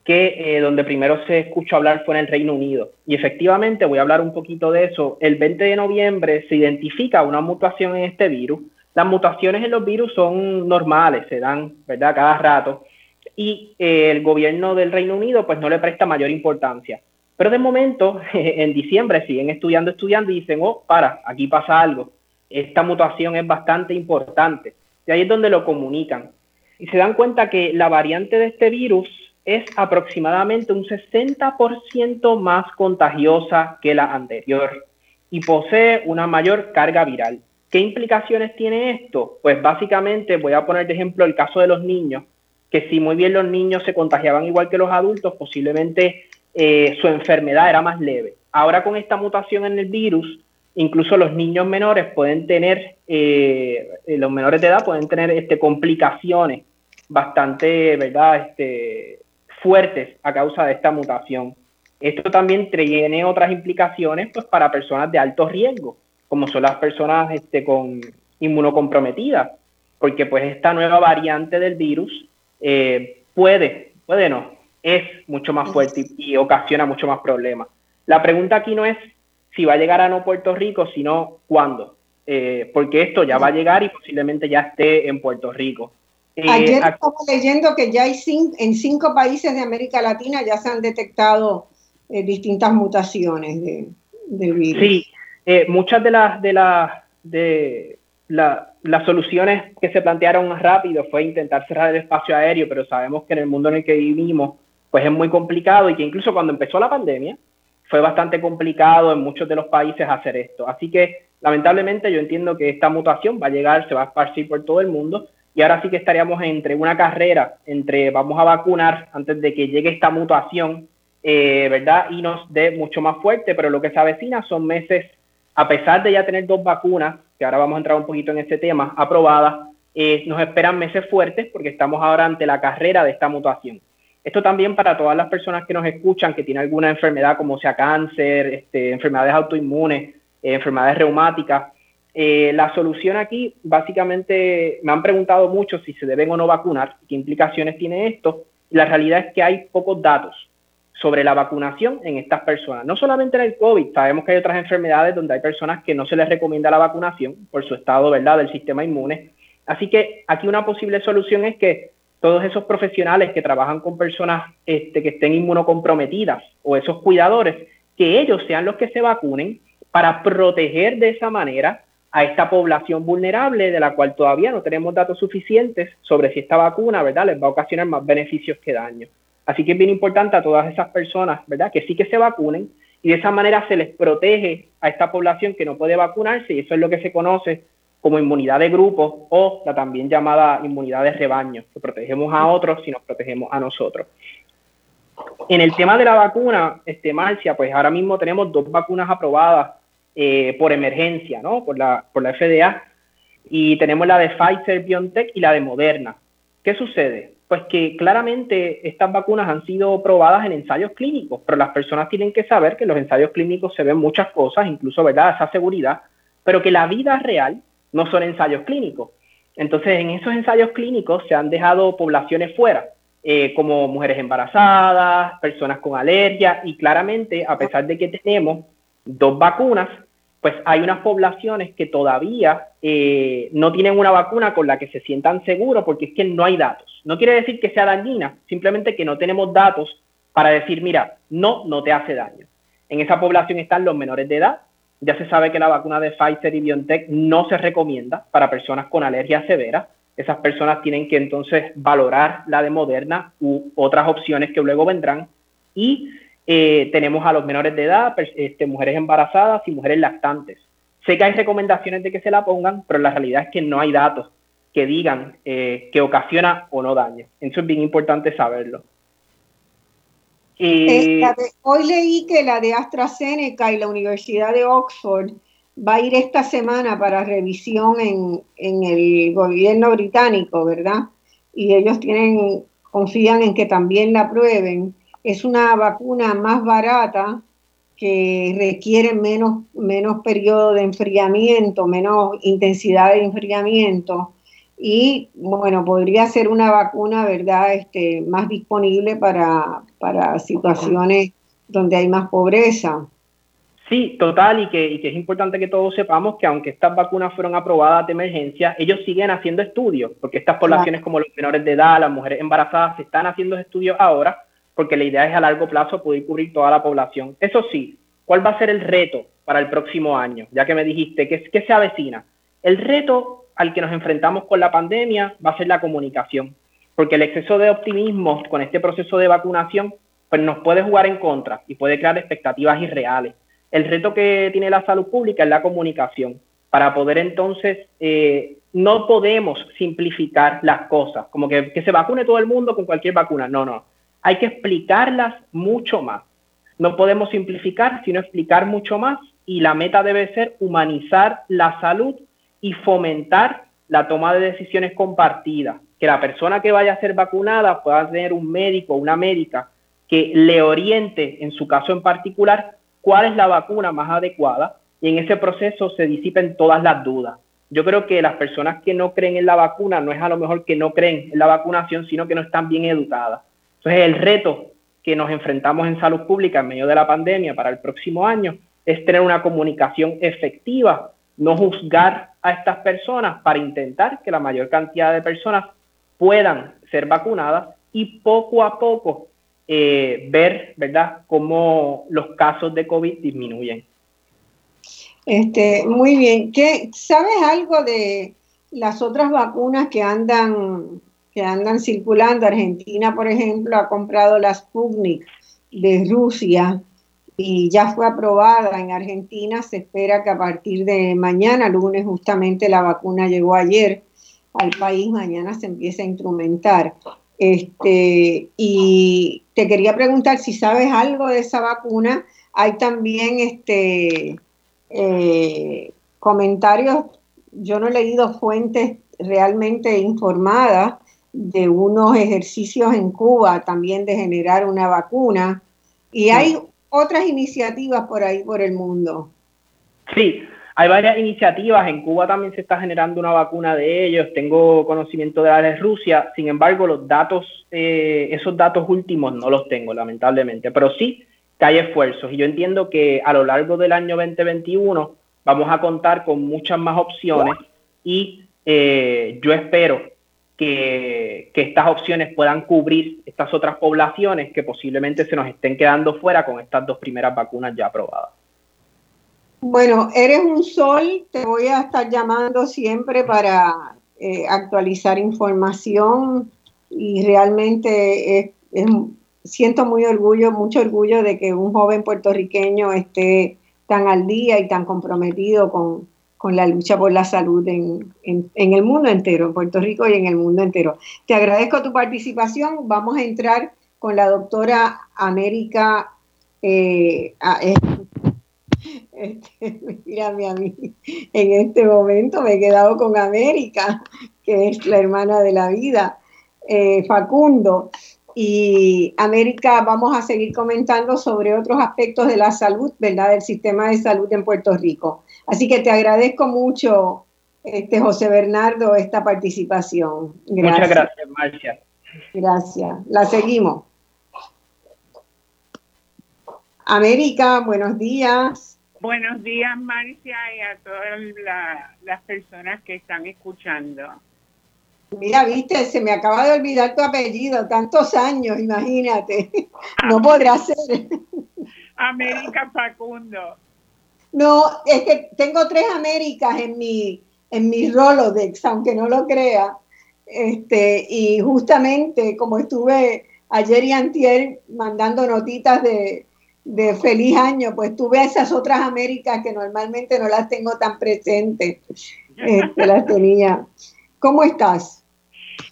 que eh, donde primero se escuchó hablar fue en el Reino Unido. Y efectivamente, voy a hablar un poquito de eso. El 20 de noviembre se identifica una mutación en este virus. Las mutaciones en los virus son normales, se dan, ¿verdad?, cada rato. Y eh, el gobierno del Reino Unido pues no le presta mayor importancia. Pero de momento, en diciembre siguen estudiando, estudiando y dicen, oh, para, aquí pasa algo esta mutación es bastante importante. Y ahí es donde lo comunican. Y se dan cuenta que la variante de este virus es aproximadamente un 60% más contagiosa que la anterior y posee una mayor carga viral. ¿Qué implicaciones tiene esto? Pues básicamente voy a poner de ejemplo el caso de los niños, que si muy bien los niños se contagiaban igual que los adultos, posiblemente eh, su enfermedad era más leve. Ahora con esta mutación en el virus, incluso los niños menores pueden tener, eh, los menores de edad pueden tener este, complicaciones bastante, ¿verdad?, este, fuertes a causa de esta mutación. Esto también tiene otras implicaciones pues, para personas de alto riesgo, como son las personas este, con inmunocomprometidas, porque pues esta nueva variante del virus eh, puede, puede no, es mucho más fuerte y ocasiona mucho más problemas. La pregunta aquí no es si va a llegar a no Puerto Rico, sino cuándo. Eh, porque esto ya va a llegar y posiblemente ya esté en Puerto Rico. Eh, Ayer estaba leyendo que ya hay en cinco países de América Latina ya se han detectado eh, distintas mutaciones de, del virus. Sí, muchas de las de las de las soluciones que se plantearon rápido fue intentar cerrar el espacio aéreo, pero sabemos que en el mundo en el que vivimos pues es muy complicado y que incluso cuando empezó la pandemia, fue bastante complicado en muchos de los países hacer esto. Así que lamentablemente yo entiendo que esta mutación va a llegar, se va a esparcir por todo el mundo y ahora sí que estaríamos entre una carrera, entre vamos a vacunar antes de que llegue esta mutación, eh, ¿verdad? Y nos dé mucho más fuerte, pero lo que se avecina son meses, a pesar de ya tener dos vacunas, que ahora vamos a entrar un poquito en ese tema, aprobadas, eh, nos esperan meses fuertes porque estamos ahora ante la carrera de esta mutación. Esto también para todas las personas que nos escuchan que tienen alguna enfermedad como sea cáncer, este, enfermedades autoinmunes, eh, enfermedades reumáticas. Eh, la solución aquí, básicamente, me han preguntado mucho si se deben o no vacunar, qué implicaciones tiene esto. La realidad es que hay pocos datos sobre la vacunación en estas personas. No solamente en el COVID, sabemos que hay otras enfermedades donde hay personas que no se les recomienda la vacunación por su estado, ¿verdad?, del sistema inmune. Así que aquí una posible solución es que todos esos profesionales que trabajan con personas este, que estén inmunocomprometidas o esos cuidadores, que ellos sean los que se vacunen para proteger de esa manera a esta población vulnerable de la cual todavía no tenemos datos suficientes sobre si esta vacuna, les va a ocasionar más beneficios que daños. Así que es bien importante a todas esas personas, ¿verdad?, que sí que se vacunen y de esa manera se les protege a esta población que no puede vacunarse y eso es lo que se conoce como inmunidad de grupo o la también llamada inmunidad de rebaño, que protegemos a otros si nos protegemos a nosotros. En el tema de la vacuna, este, Marcia, pues ahora mismo tenemos dos vacunas aprobadas eh, por emergencia, ¿no? Por la, por la FDA. Y tenemos la de Pfizer, BioNTech y la de Moderna. ¿Qué sucede? Pues que claramente estas vacunas han sido probadas en ensayos clínicos, pero las personas tienen que saber que en los ensayos clínicos se ven muchas cosas, incluso, ¿verdad?, esa seguridad, pero que la vida real no son ensayos clínicos. Entonces, en esos ensayos clínicos se han dejado poblaciones fuera, eh, como mujeres embarazadas, personas con alergia, y claramente, a pesar de que tenemos dos vacunas, pues hay unas poblaciones que todavía eh, no tienen una vacuna con la que se sientan seguros porque es que no hay datos. No quiere decir que sea dañina, simplemente que no tenemos datos para decir, mira, no, no te hace daño. En esa población están los menores de edad, ya se sabe que la vacuna de Pfizer y BioNTech no se recomienda para personas con alergia severa. Esas personas tienen que entonces valorar la de Moderna u otras opciones que luego vendrán. Y eh, tenemos a los menores de edad, este, mujeres embarazadas y mujeres lactantes. Sé que hay recomendaciones de que se la pongan, pero la realidad es que no hay datos que digan eh, que ocasiona o no daño. Eso es bien importante saberlo. Eh, hoy leí que la de AstraZeneca y la Universidad de Oxford va a ir esta semana para revisión en, el gobierno británico, ¿verdad? Y ellos tienen, confían en que también la aprueben. Es una vacuna más barata que requieren menos, menos periodo de enfriamiento, menos intensidad de enfriamiento. Y bueno, podría ser una vacuna, ¿verdad?, este, más disponible para, para situaciones donde hay más pobreza. Sí, total, y que, y que es importante que todos sepamos que aunque estas vacunas fueron aprobadas de emergencia, ellos siguen haciendo estudios, porque estas poblaciones como los menores de edad, las mujeres embarazadas, se están haciendo estudios ahora, porque la idea es a largo plazo poder cubrir toda la población. Eso sí, ¿cuál va a ser el reto para el próximo año? Ya que me dijiste que, que se avecina. El reto al que nos enfrentamos con la pandemia va a ser la comunicación, porque el exceso de optimismo con este proceso de vacunación pues nos puede jugar en contra y puede crear expectativas irreales el reto que tiene la salud pública es la comunicación. Para poder entonces, eh, no podemos simplificar las cosas, como que, que se vacune todo el mundo con cualquier vacuna. No, no. Hay que explicarlas mucho más. No podemos simplificar, sino explicar mucho más y la meta debe ser humanizar la salud y fomentar la toma de decisiones compartidas. Que la persona que vaya a ser vacunada pueda tener un médico o una médica que le oriente, en su caso en particular, cuál es la vacuna más adecuada y en ese proceso se disipen todas las dudas. Yo creo que las personas que no creen en la vacuna no es a lo mejor que no creen en la vacunación, sino que no están bien educadas. Entonces el reto que nos enfrentamos en salud pública en medio de la pandemia para el próximo año es tener una comunicación efectiva, no juzgar a estas personas para intentar que la mayor cantidad de personas puedan ser vacunadas y poco a poco eh, ver, ¿verdad?, cómo los casos de COVID disminuyen. Este, muy bien. ¿Qué, ¿Sabes algo de las otras vacunas que andan, que andan circulando? Argentina, por ejemplo, ha comprado la Sputnik de Rusia y ya fue aprobada en Argentina. Se espera que a partir de mañana, lunes, justamente la vacuna llegó ayer al país, mañana se empieza a instrumentar. Este, y te quería preguntar si sabes algo de esa vacuna. Hay también este, eh, comentarios, yo no he leído fuentes realmente informadas de unos ejercicios en Cuba también de generar una vacuna. Y hay otras iniciativas por ahí por el mundo. Sí, hay varias iniciativas, en Cuba también se está generando una vacuna de ellos, tengo conocimiento de la de Rusia, sin embargo los datos, eh, esos datos últimos no los tengo lamentablemente, pero sí que hay esfuerzos. Y yo entiendo que a lo largo del año 2021 vamos a contar con muchas más opciones. Y eh, yo espero que, estas opciones puedan cubrir estas otras poblaciones que posiblemente se nos estén quedando fuera con estas dos primeras vacunas ya aprobadas. Bueno, eres un sol, te voy a estar llamando siempre para eh, actualizar información y realmente siento muy orgullo, mucho orgullo de que un joven puertorriqueño esté tan al día y tan comprometido con, la lucha por la salud en, el mundo entero, en Puerto Rico y en el mundo entero. Te agradezco tu participación. Vamos a entrar con la doctora América. Eh, este, mírame a mí, en este momento me he quedado con América, que es la hermana de la vida, eh, Facundo. Y América, vamos a seguir comentando sobre otros aspectos de la salud, ¿verdad? Del sistema de salud en Puerto Rico. Así que te agradezco mucho, este, José Bernardo, esta participación. Muchas gracias, Marcia. Gracias. La seguimos. América, buenos días. Buenos días, Marcia, y a todas las personas que están escuchando. Mira, viste, se me acaba de olvidar tu apellido, tantos años, imagínate. No podrá ser. América Facundo. No, es que tengo tres Américas en mi, en mi Rolodex, aunque no lo crea. Este, y justamente como estuve ayer y antier mandando notitas de, de feliz año, pues tuve esas otras Américas que normalmente no las tengo tan presentes, este, las tenía. ¿Cómo estás?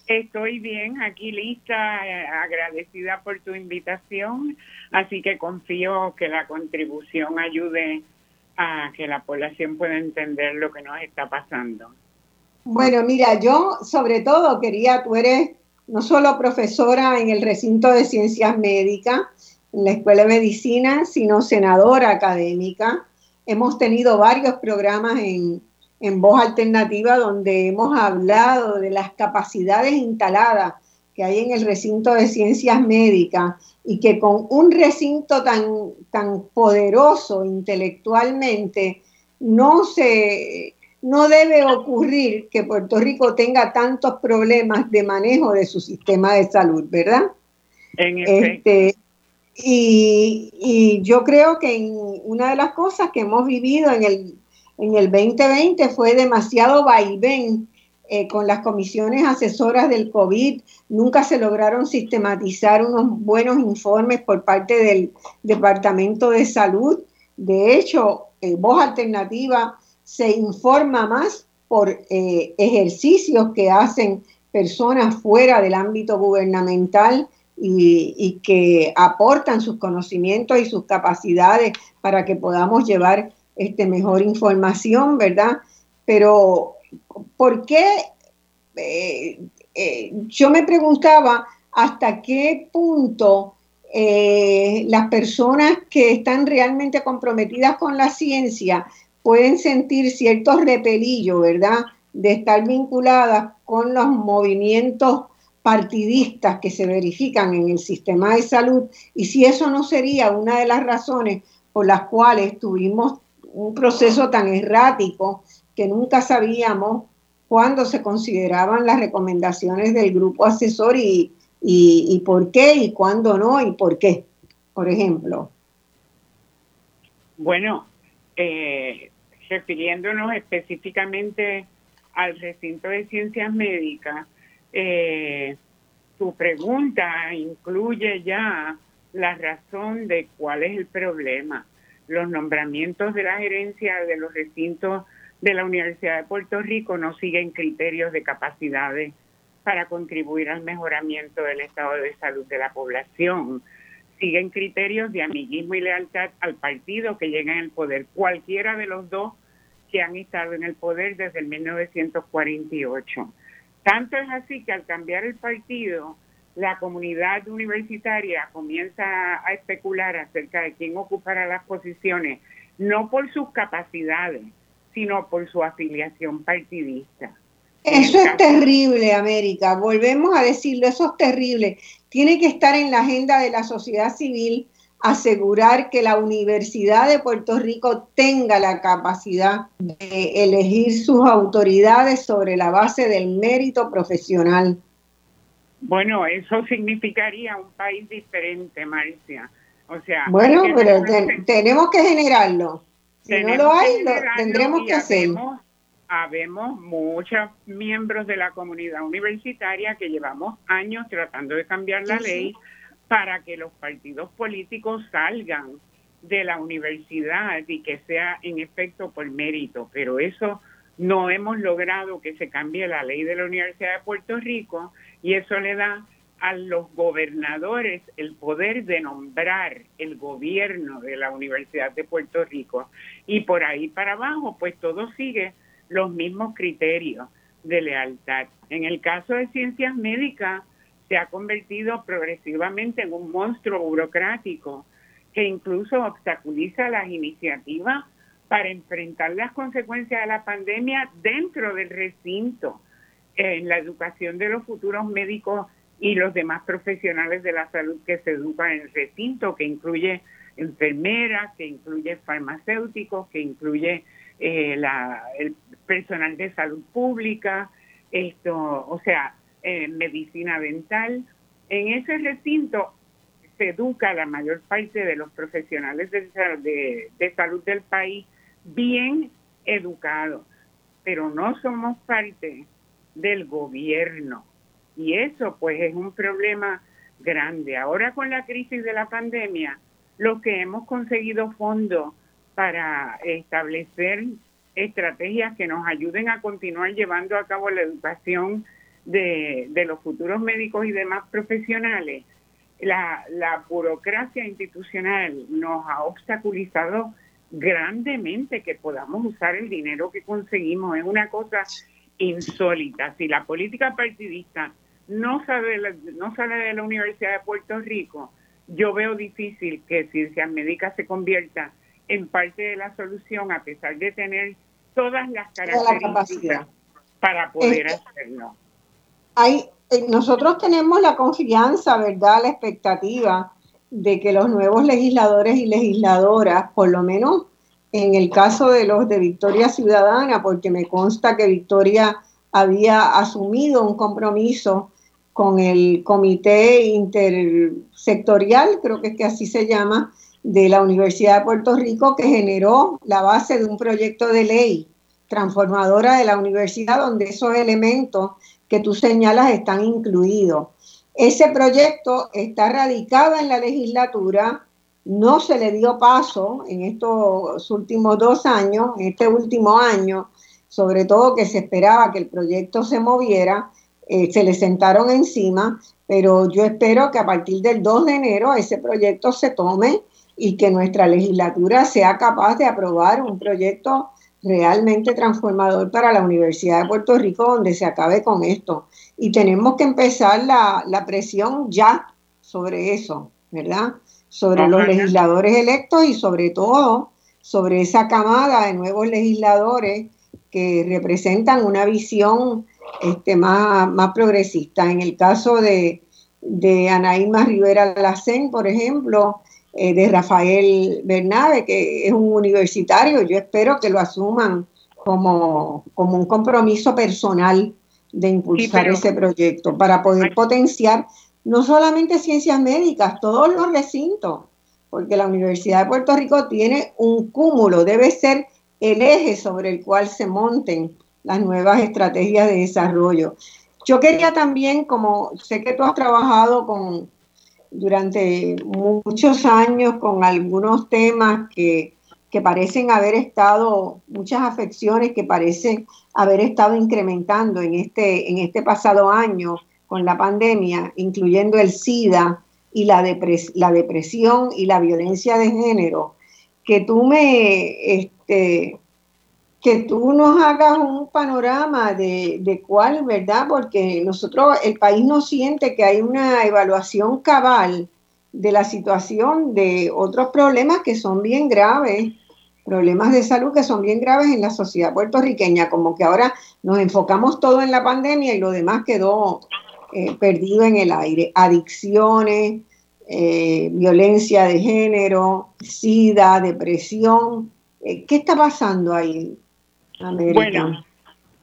Estoy bien, aquí lista, agradecida por tu invitación, así que confío que la contribución ayude a que la población pueda entender lo que nos está pasando. Bueno, mira, yo sobre todo quería, tú eres no solo profesora en el recinto de ciencias médicas, en la Escuela de Medicina, sino senadora académica. Hemos tenido varios programas en, en Voz Alternativa donde hemos hablado de las capacidades instaladas que hay en el recinto de ciencias médicas y que con un recinto tan, tan poderoso intelectualmente no se no debe ocurrir que Puerto Rico tenga tantos problemas de manejo de su sistema de salud, ¿verdad? En este, y, y, yo creo que una de las cosas que hemos vivido en el, en el 2020 fue demasiado vaivén eh, con las comisiones asesoras del COVID, nunca se lograron sistematizar unos buenos informes por parte del Departamento de Salud. De hecho, en Voz Alternativa se informa más por eh, ejercicios que hacen personas fuera del ámbito gubernamental y, y, que aportan sus conocimientos y sus capacidades para que podamos llevar este, mejor información, ¿verdad? Pero ¿por qué? Eh, eh, yo me preguntaba hasta qué punto eh, las personas que están realmente comprometidas con la ciencia pueden sentir ciertos repelillos, ¿verdad? De estar vinculadas con los movimientos partidistas que se verifican en el sistema de salud y si eso no sería una de las razones por las cuales tuvimos un proceso tan errático que nunca sabíamos cuándo se consideraban las recomendaciones del grupo asesor y, y, por qué y cuándo no y por qué, por ejemplo. Bueno, eh, refiriéndonos específicamente al recinto de ciencias médicas, eh, tu pregunta incluye ya la razón de cuál es el problema. Los nombramientos de la gerencia de los recintos de la Universidad de Puerto Rico no siguen criterios de capacidades para contribuir al mejoramiento del estado de salud de la población. Siguen criterios de amiguismo y lealtad al partido que llega en el poder, cualquiera de los dos que han estado en el poder desde el 1948. Tanto es así que al cambiar el partido, la comunidad universitaria comienza a especular acerca de quién ocupará las posiciones, no por sus capacidades, sino por su afiliación partidista. Eso es terrible, América. Volvemos a decirlo, eso es terrible. Tiene que estar en la agenda de la sociedad civil asegurar que la Universidad de Puerto Rico tenga la capacidad de elegir sus autoridades sobre la base del mérito profesional. Bueno, eso significaría un país diferente, Marcia. O sea, bueno, pero tenemos que generarlo. Si no lo hay, lo tendremos que hacer. Habemos muchos miembros de la comunidad universitaria que llevamos años tratando de cambiar la ley para que los partidos políticos salgan de la universidad y que sea en efecto por mérito, pero eso no hemos logrado que se cambie la ley de la Universidad de Puerto Rico y eso le da a los gobernadores el poder de nombrar el gobierno de la Universidad de Puerto Rico. Y por ahí para abajo, pues todo sigue los mismos criterios de lealtad. En el caso de ciencias médicas, se ha convertido progresivamente en un monstruo burocrático que incluso obstaculiza las iniciativas para enfrentar las consecuencias de la pandemia dentro del recinto, en la educación de los futuros médicos y los demás profesionales de la salud que se educan en el recinto, que incluye enfermeras, que incluye farmacéuticos, que incluye eh, la, el personal de salud pública, esto, o sea, eh, medicina dental. En ese recinto se educa la mayor parte de los profesionales de, salud del país bien educados, pero no somos parte del gobierno y eso pues es un problema grande. Ahora con la crisis de la pandemia, lo que hemos conseguido fondos para establecer estrategias que nos ayuden a continuar llevando a cabo la educación de, de los futuros médicos y demás profesionales, la, la burocracia institucional nos ha obstaculizado grandemente que podamos usar el dinero que conseguimos. Es una cosa insólita. Si la política partidista no sale, de la, no sale de la Universidad de Puerto Rico, yo veo difícil que Ciencias Médicas se convierta en parte de la solución a pesar de tener todas las características para poder hacerlo. Hay, eh, nosotros tenemos la confianza, ¿verdad? La expectativa de que los nuevos legisladores y legisladoras, por lo menos en el caso de los de Victoria Ciudadana, porque me consta que Victoria había asumido un compromiso con el comité intersectorial, creo que es que así se llama, de la Universidad de Puerto Rico, que generó la base de un proyecto de ley transformadora de la universidad, donde esos elementos que tú señalas están incluidos. Ese proyecto está radicado en la legislatura, no se le dio paso en estos últimos dos años, en este último año, sobre todo que se esperaba que el proyecto se moviera, eh, se le sentaron encima, pero yo espero que a partir del 2 de enero ese proyecto se tome y que nuestra legislatura sea capaz de aprobar un proyecto realmente transformador para la Universidad de Puerto Rico donde se acabe con esto. Y tenemos que empezar la, la presión ya sobre eso, ¿verdad? Sobre los legisladores electos y sobre todo sobre esa camada de nuevos legisladores que representan una visión este, más, más progresista. En el caso de, de Anaíma Rivera Lacén, por ejemplo, eh, de Rafael Bernabe, que es un universitario, yo espero que lo asuman como, como un compromiso personal de impulsar ese proyecto para poder potenciar no solamente ciencias médicas, todos los recintos, porque la Universidad de Puerto Rico tiene un cúmulo, debe ser el eje sobre el cual se monten las nuevas estrategias de desarrollo. Yo quería también, como sé que tú has trabajado con durante muchos años con algunos temas que, que parecen haber estado, muchas afecciones que parecen haber estado incrementando en este, en este pasado año con la pandemia, incluyendo el SIDA y la, la depresión y la violencia de género, que tú me, este, que tú nos hagas un panorama de, de, cuál, ¿verdad? Porque nosotros, el país no siente que hay una evaluación cabal de la situación de otros problemas que son bien graves, problemas de salud que son bien graves en la sociedad puertorriqueña, como que ahora nos enfocamos todo en la pandemia y lo demás quedó eh, perdido en el aire. Adicciones, eh, violencia de género, sida, depresión. Eh, ¿Qué está pasando ahí? Bueno,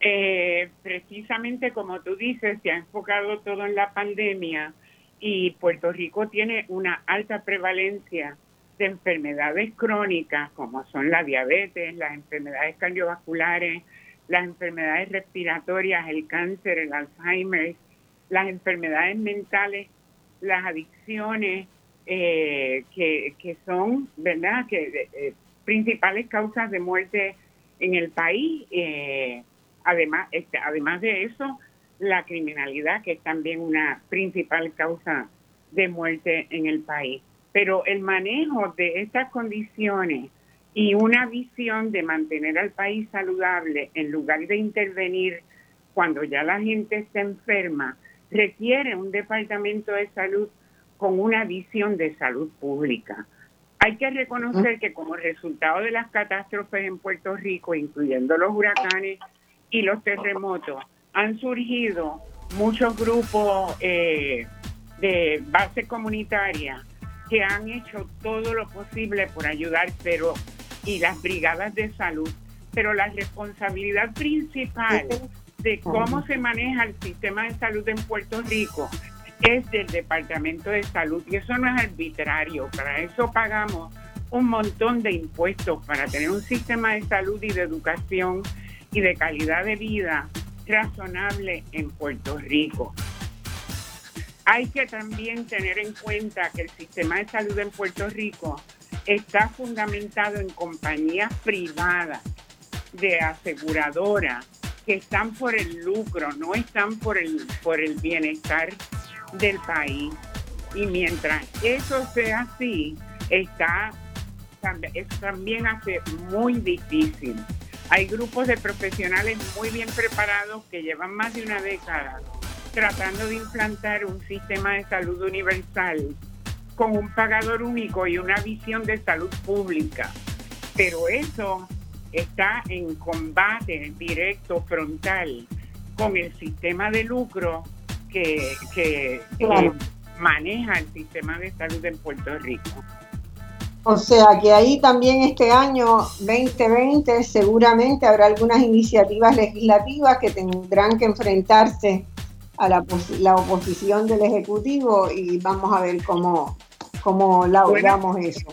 eh, precisamente como tú dices, se ha enfocado todo en la pandemia y Puerto Rico tiene una alta prevalencia de enfermedades crónicas como son la diabetes, las enfermedades cardiovasculares, las enfermedades respiratorias, el cáncer, el Alzheimer, las enfermedades mentales, las adicciones, eh, que, que son, ¿verdad?, que eh, principales causas de muerte en el país. Eh, además, este, además de eso, la criminalidad, que es también una principal causa de muerte en el país. Pero el manejo de estas condiciones y una visión de mantener al país saludable en lugar de intervenir cuando ya la gente está enferma, requiere un departamento de salud con una visión de salud pública. Hay que reconocer que como resultado de las catástrofes en Puerto Rico, incluyendo los huracanes y los terremotos, han surgido muchos grupos eh, de base comunitaria que han hecho todo lo posible por ayudar, pero y las brigadas de salud, pero la responsabilidad principal de cómo se maneja el sistema de salud en Puerto Rico es del Departamento de Salud y eso no es arbitrario, para eso pagamos un montón de impuestos para tener un sistema de salud y de educación y de calidad de vida razonable en Puerto Rico. Hay que también tener en cuenta que el sistema de salud en Puerto Rico está fundamentado en compañías privadas de aseguradoras que están por el lucro, no están por el, por el bienestar del país. Y mientras eso sea así, está también hace muy difícil. Hay grupos de profesionales muy bien preparados que llevan más de una década tratando de implantar un sistema de salud universal con un pagador único y una visión de salud pública. Pero eso está en combate directo, frontal, con el sistema de lucro que, que maneja el sistema de salud en Puerto Rico. O sea que ahí también este año 2020 seguramente habrá algunas iniciativas legislativas que tendrán que enfrentarse a la, oposición del Ejecutivo y vamos a ver cómo, cómo logramos eso.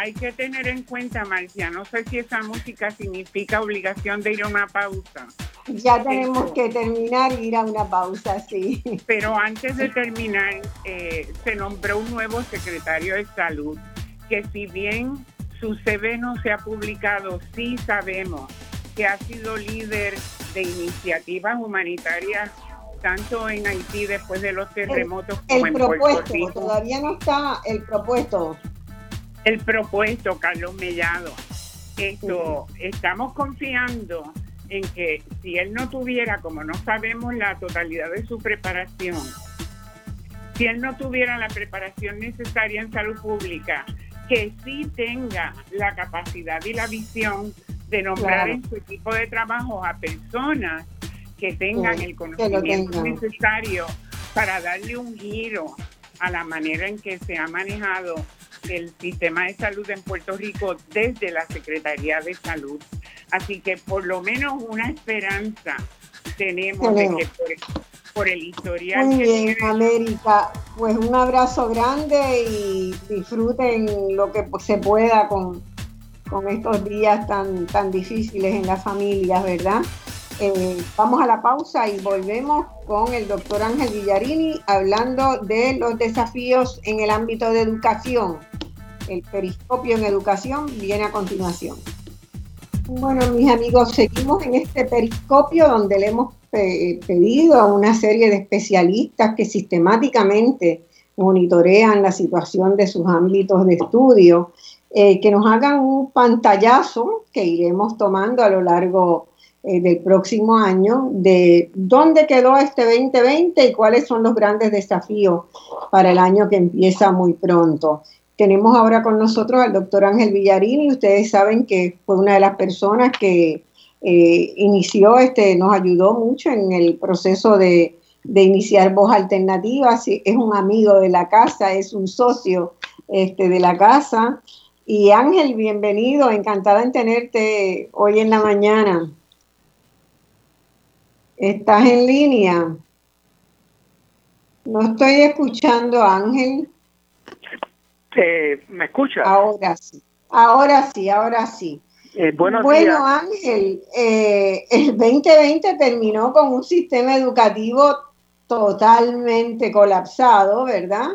Hay, que tener en cuenta, Marcia, no sé si esa música significa obligación de ir a una pausa. Ya tenemos que terminar y ir a una pausa, sí. Pero antes de terminar, eh, se nombró un nuevo secretario de salud que si bien su CV no se ha publicado, sí sabemos que ha sido líder de iniciativas humanitarias tanto en Haití después de los terremotos como en Puerto Rico. Todavía no está el propuesto. El propuesto, Carlos Mellado. Esto, estamos confiando en que si él no tuviera, como no sabemos la totalidad de su preparación, si él no tuviera la preparación necesaria en salud pública, que sí tenga la capacidad y la visión de nombrar en su equipo de trabajo a personas que tengan el conocimiento necesario para darle un giro a la manera en que se ha manejado el sistema de salud en Puerto Rico desde la Secretaría de Salud. Así que por lo menos una esperanza tenemos, de que por el historial. Muy bien, América. Pues un abrazo grande y disfruten lo que se pueda con, con estos días tan, tan difíciles en las familias, ¿verdad? Eh, vamos a la pausa y volvemos con el doctor Ángel Villarini hablando de los desafíos en el ámbito de educación. El periscopio en educación viene a continuación. Bueno, mis amigos, seguimos en este periscopio donde le hemos pedido a una serie de especialistas que sistemáticamente monitorean la situación de sus ámbitos de estudio, eh, que nos hagan un pantallazo que iremos tomando a lo largo eh, del próximo año de dónde quedó este 2020 y cuáles son los grandes desafíos para el año que empieza muy pronto. Tenemos ahora con nosotros al doctor Ángel Villarini, ustedes saben que fue una de las personas que eh, inició, este, nos ayudó mucho en el proceso de, iniciar Voz Alternativa, es un amigo de la casa, es un socio este, de la casa. Y Ángel, bienvenido, encantada en tenerte hoy en la mañana. ¿Estás en línea? No estoy escuchando, Ángel. Eh, ¿Me escucha? Ahora sí, ahora sí, ahora sí. Eh, bueno, Ángel, eh, el 2020 terminó con un sistema educativo totalmente colapsado, ¿verdad?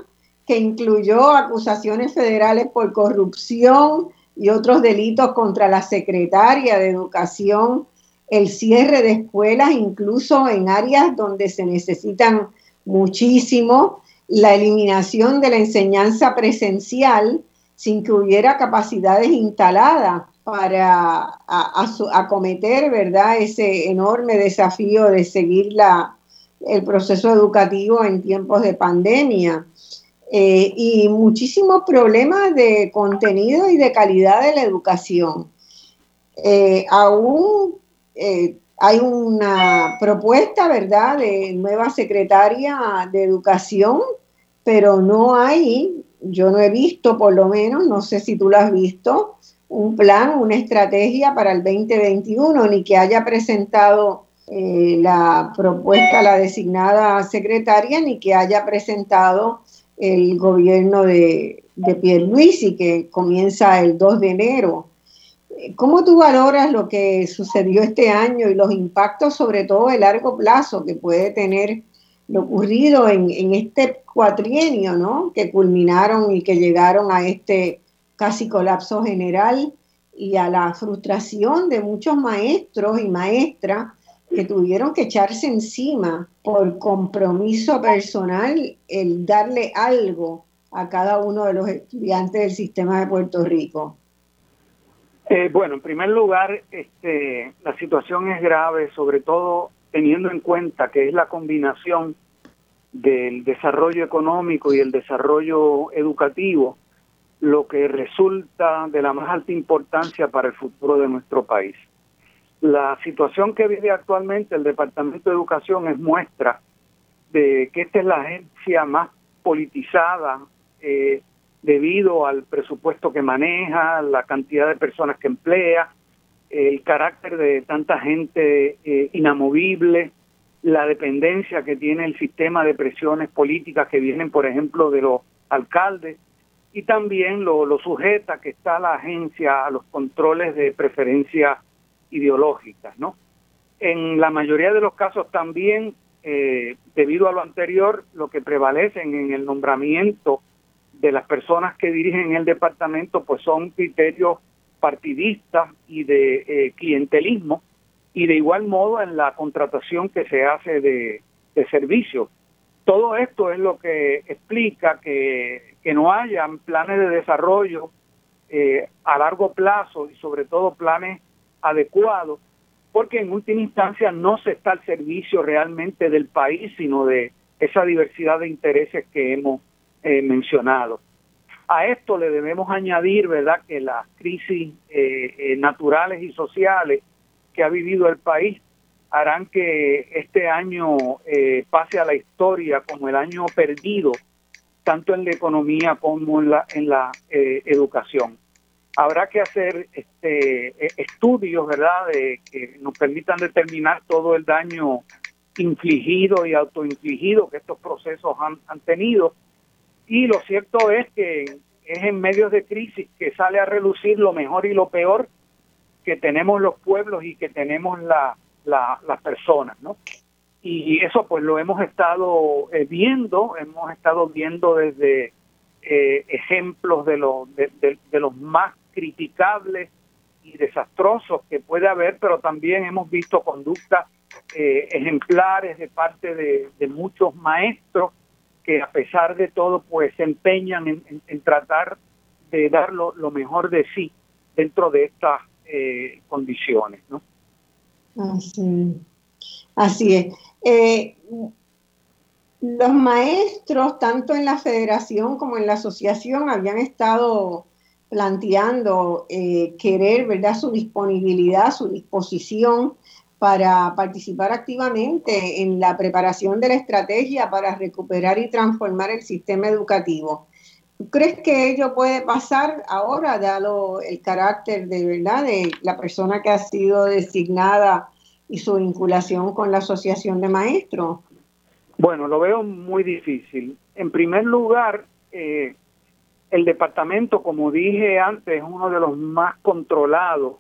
Que incluyó acusaciones federales por corrupción y otros delitos contra la secretaria de Educación, el cierre de escuelas, incluso en áreas donde se necesitan muchísimo, la eliminación de la enseñanza presencial sin que hubiera capacidades instaladas para acometer, ¿verdad?, ese enorme desafío de seguir la, el proceso educativo en tiempos de pandemia. Eh, y muchísimos problemas de contenido y de calidad de la educación. Eh, aún eh, hay una propuesta, ¿verdad?, de nueva secretaria de educación, pero no hay, yo no he visto por lo menos, no sé si tú lo has visto, un plan, una estrategia para el 2021, ni que haya presentado eh, la propuesta la designada secretaria, ni que haya presentado el gobierno de, de Pierluisi, que comienza el 2 de enero. ¿Cómo tú valoras lo que sucedió este año y los impactos, sobre todo de largo plazo, que puede tener lo ocurrido en, en este cuatrienio, ¿no? Que culminaron y que llegaron a este casi colapso general y a la frustración de muchos maestros y maestras que tuvieron que echarse encima por compromiso personal el darle algo a cada uno de los estudiantes del sistema de Puerto Rico. Eh, bueno, en primer lugar, este, la situación es grave, sobre todo teniendo en cuenta que es la combinación del desarrollo económico y el desarrollo educativo, lo que resulta de la más alta importancia para el futuro de nuestro país. La situación que vive actualmente el Departamento de Educación es muestra de que esta es la agencia más politizada eh, debido al presupuesto que maneja, la cantidad de personas que emplea, el carácter de tanta gente eh, inamovible, la dependencia que tiene el sistema de presiones políticas que vienen, por ejemplo, de los alcaldes, y también lo, lo sujeta que está la agencia a los controles de preferencias ideológicas, ¿no? En la mayoría de los casos también, eh, debido a lo anterior, lo que prevalecen en el nombramiento de las personas que dirigen el departamento, pues son criterios partidistas y de eh, clientelismo, y de igual modo en la contratación que se hace de, de servicios. Todo esto es lo que explica que, que no haya planes de desarrollo eh, a largo plazo y sobre todo planes adecuados, porque en última instancia no se está al servicio realmente del país, sino de esa diversidad de intereses que hemos eh, mencionado. A esto le debemos añadir, ¿verdad?, que las crisis eh, naturales y sociales que ha vivido el país harán que este año eh, pase a la historia como el año perdido, tanto en la economía como en la, en la eh, educación. Habrá que hacer este, estudios, ¿verdad?, de, que nos permitan determinar todo el daño infligido y autoinfligido que estos procesos han, han tenido. Y lo cierto es que es en medios de crisis que sale a relucir lo mejor y lo peor que tenemos los pueblos y que tenemos la, las personas, ¿no? Y eso pues lo hemos estado eh, viendo, hemos estado viendo desde eh, ejemplos de, los de, los más criticables y desastrosos que puede haber, pero también hemos visto conductas eh, ejemplares de parte de, muchos maestros que a pesar de todo pues se empeñan en, tratar de dar lo, mejor de sí dentro de estas condiciones, ¿no? Así, así es. Eh, los maestros, tanto en la federación como en la asociación, habían estado planteando eh, querer, ¿verdad?, su disponibilidad, su disposición para participar activamente en la preparación de la estrategia para recuperar y transformar el sistema educativo. ¿Tú crees que ello puede pasar ahora, dado el carácter de verdad de la persona que ha sido designada y su vinculación con la Asociación de Maestros? Bueno, lo veo muy difícil. En primer lugar, eh, el departamento, como dije antes, es uno de los más controlados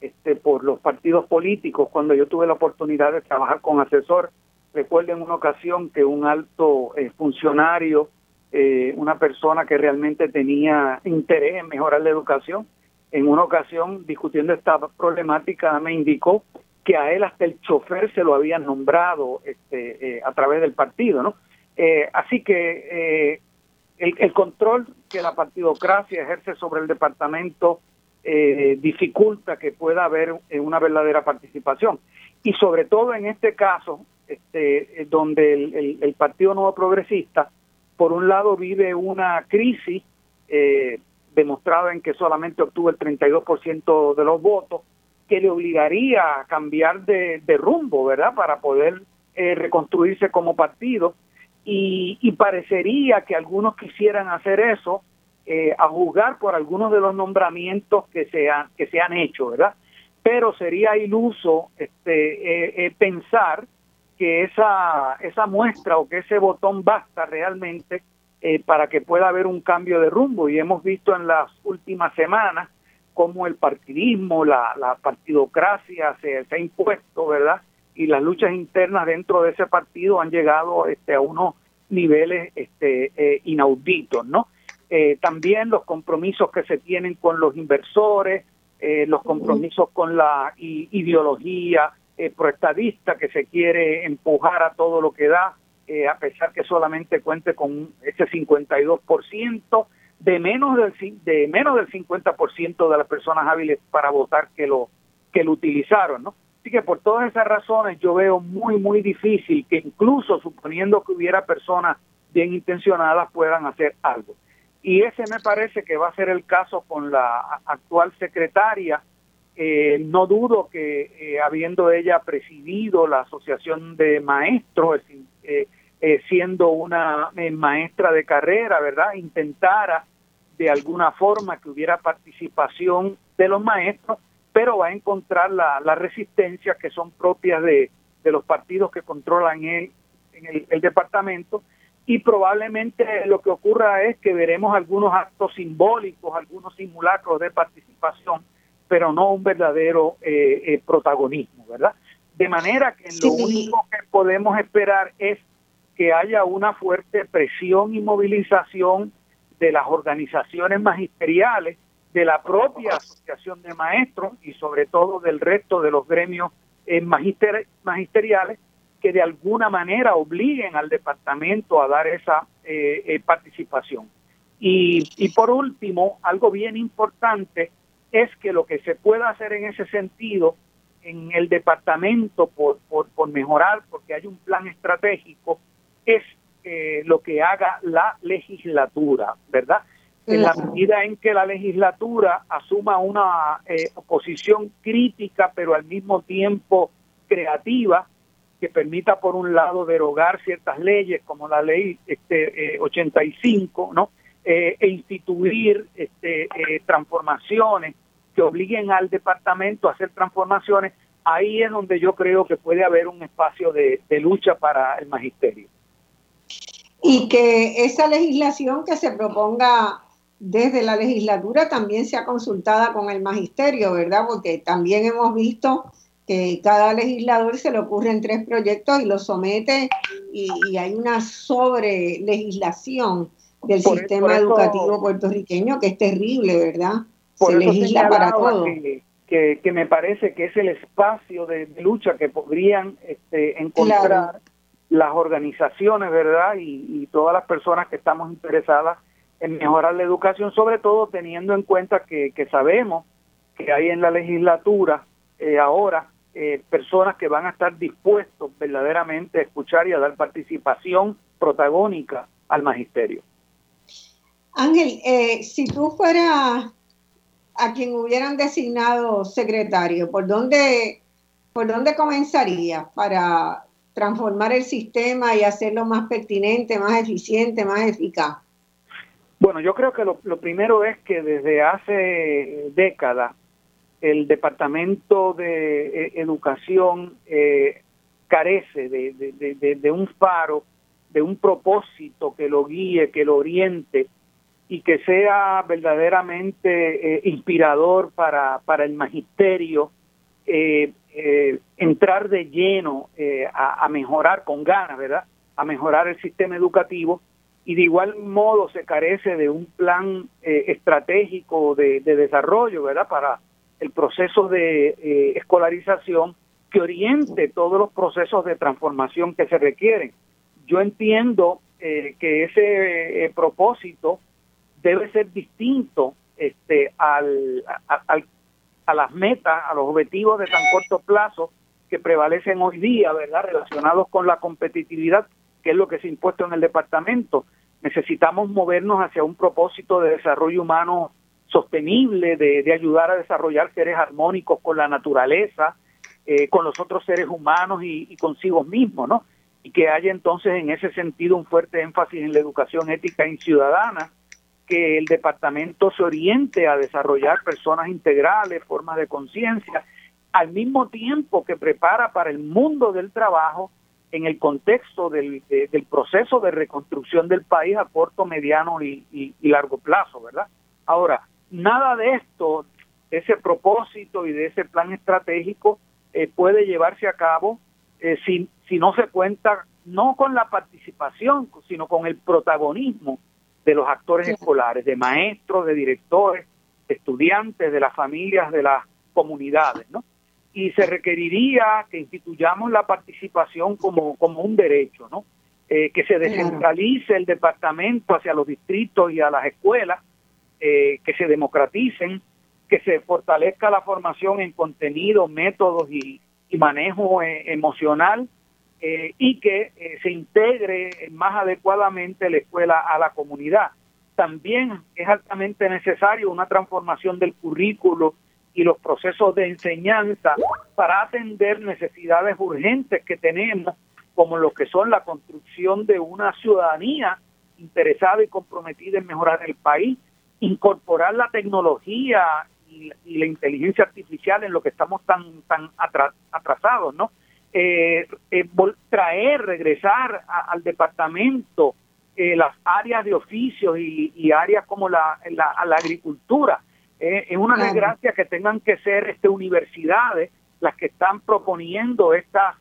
este, por los partidos políticos. Cuando yo tuve la oportunidad de trabajar con asesor, recuerdo en una ocasión que un alto eh, funcionario eh, una persona que realmente tenía interés en mejorar la educación. En una ocasión, discutiendo esta problemática, me indicó que a él hasta el chofer se lo habían nombrado este, eh, a través del partido, ¿no? Eh, así que el, el, control que la partidocracia ejerce sobre el departamento dificulta que pueda haber una verdadera participación. Y sobre todo en este caso, este, donde el, el Partido Nuevo Progresista por un lado vive una crisis eh, demostrada en que solamente obtuvo el 32% de los votos, que le obligaría a cambiar de, rumbo, ¿verdad? Para poder eh, reconstruirse como partido. Y, parecería que algunos quisieran hacer eso eh, a juzgar por algunos de los nombramientos que se han, que se han hecho, ¿verdad? Pero sería iluso este, pensar que esa, esa muestra o que ese botón basta realmente eh, para que pueda haber un cambio de rumbo. Y hemos visto en las últimas semanas cómo el partidismo, la, partidocracia se, ha impuesto, ¿verdad? Y las luchas internas dentro de ese partido han llegado este, a unos niveles este, eh, inauditos, ¿no? Eh, también los compromisos que se tienen con los inversores, los compromisos con la ideología eh, proestadista que se quiere empujar a todo lo que da, eh, a pesar que solamente cuente con ese 52%, de menos del de menos del 50% de las personas hábiles para votar que lo que lo utilizaron, ¿no? Así que por todas esas razones yo veo muy, muy difícil que incluso suponiendo que hubiera personas bien intencionadas puedan hacer algo. Y ese me parece que va a ser el caso con la actual secretaria. Eh, no dudo que eh, habiendo ella presidido la Asociación de Maestros, eh, siendo una maestra de carrera, ¿verdad? Intentara de alguna forma que hubiera participación de los maestros, pero va a encontrar la resistencias que son propias de, los partidos que controlan el, en el, departamento y probablemente lo que ocurra es que veremos algunos actos simbólicos, algunos simulacros de participación, pero no un verdadero eh, eh, protagonismo, ¿verdad? De manera que lo único que podemos esperar es que haya una fuerte presión y movilización de las organizaciones magisteriales, de la propia Asociación de Maestros y sobre todo del resto de los gremios eh, magisteriales que de alguna manera obliguen al departamento a dar esa eh, eh, participación. Y, y por último, algo bien importante es que lo que se pueda hacer en ese sentido en el departamento por, por, por mejorar, porque hay un plan estratégico, es eh, lo que haga la legislatura, ¿verdad? En la medida en que la legislatura asuma una eh, posición crítica, pero al mismo tiempo creativa, que permita por un lado derogar ciertas leyes como la ley este 85, eh, ¿no? e instituir este, transformaciones que obliguen al departamento a hacer transformaciones, ahí es donde yo creo que puede haber un espacio de lucha para el magisterio y que esa legislación que se proponga desde la legislatura también sea consultada con el magisterio, ¿verdad? Porque también hemos visto que cada legislador se le ocurren tres proyectos y los somete y, hay una sobre legislación del sistema educativo puertorriqueño que es terrible, ¿verdad? se legisla para todo. Que, que, me parece que es el espacio de, lucha que podrían este, encontrar las organizaciones, ¿verdad? Y, todas las personas que estamos interesadas en mejorar la educación, sobre todo teniendo en cuenta que, sabemos que hay en la legislatura eh, ahora eh, personas que van a estar dispuestos verdaderamente a escuchar y a dar participación protagónica al magisterio. Ángel, eh, si tú fueras a quien hubieran designado secretario, ¿por dónde, por dónde comenzaría para transformar el sistema y hacerlo más pertinente, más eficiente, más eficaz? Bueno, yo creo que lo, primero es que desde hace décadas el Departamento de eh, Educación eh, carece de, un faro, de un propósito que lo guíe, que lo oriente y que sea verdaderamente eh, inspirador para, el magisterio eh, eh, entrar de lleno eh, a, mejorar con ganas, ¿verdad? A mejorar el sistema educativo y de igual modo se carece de un plan estratégico de, desarrollo, ¿verdad? Para el proceso de escolarización que oriente todos los procesos de transformación que se requieren. Yo entiendo que ese propósito debe ser distinto este, al, al, a las metas, a los objetivos de tan corto plazo que prevalecen hoy día, ¿verdad? Relacionados con la competitividad, que es lo que se ha impuesto en el departamento. Necesitamos movernos hacia un propósito de desarrollo humano sostenible, de, ayudar a desarrollar seres armónicos con la naturaleza, eh, con los otros seres humanos y, consigo mismos, ¿no? Y que haya entonces en ese sentido un fuerte énfasis en la educación ética y ciudadana, que el departamento se oriente a desarrollar personas integrales, formas de conciencia, al mismo tiempo que prepara para el mundo del trabajo en el contexto del, del proceso de reconstrucción del país a corto, mediano y, largo plazo, ¿verdad? Ahora, nada de esto, ese propósito y de ese plan estratégico eh, puede llevarse a cabo eh, si, si no se cuenta no con la participación, sino con el protagonismo de los actores escolares, de maestros, de directores, de estudiantes, de las familias, de las comunidades, ¿no? Y se requeriría que instituyamos la participación como, como un derecho, ¿no? Eh, que se descentralice el departamento hacia los distritos y a las escuelas, eh, que se democraticen, que se fortalezca la formación en contenidos, métodos y, manejo eh, emocional eh, y que eh, se integre más adecuadamente la escuela a la comunidad. También es altamente necesario una transformación del currículo y los procesos de enseñanza para atender necesidades urgentes que tenemos, como lo que son la construcción de una ciudadanía interesada y comprometida en mejorar el país, incorporar la tecnología y, la inteligencia artificial en lo que estamos tan tan atrasados, ¿no? Eh, eh traer, regresar al departamento eh, las áreas de oficios y, áreas como la, la, agricultura. Eh, es una desgracia que tengan que ser este, universidades las que están proponiendo estas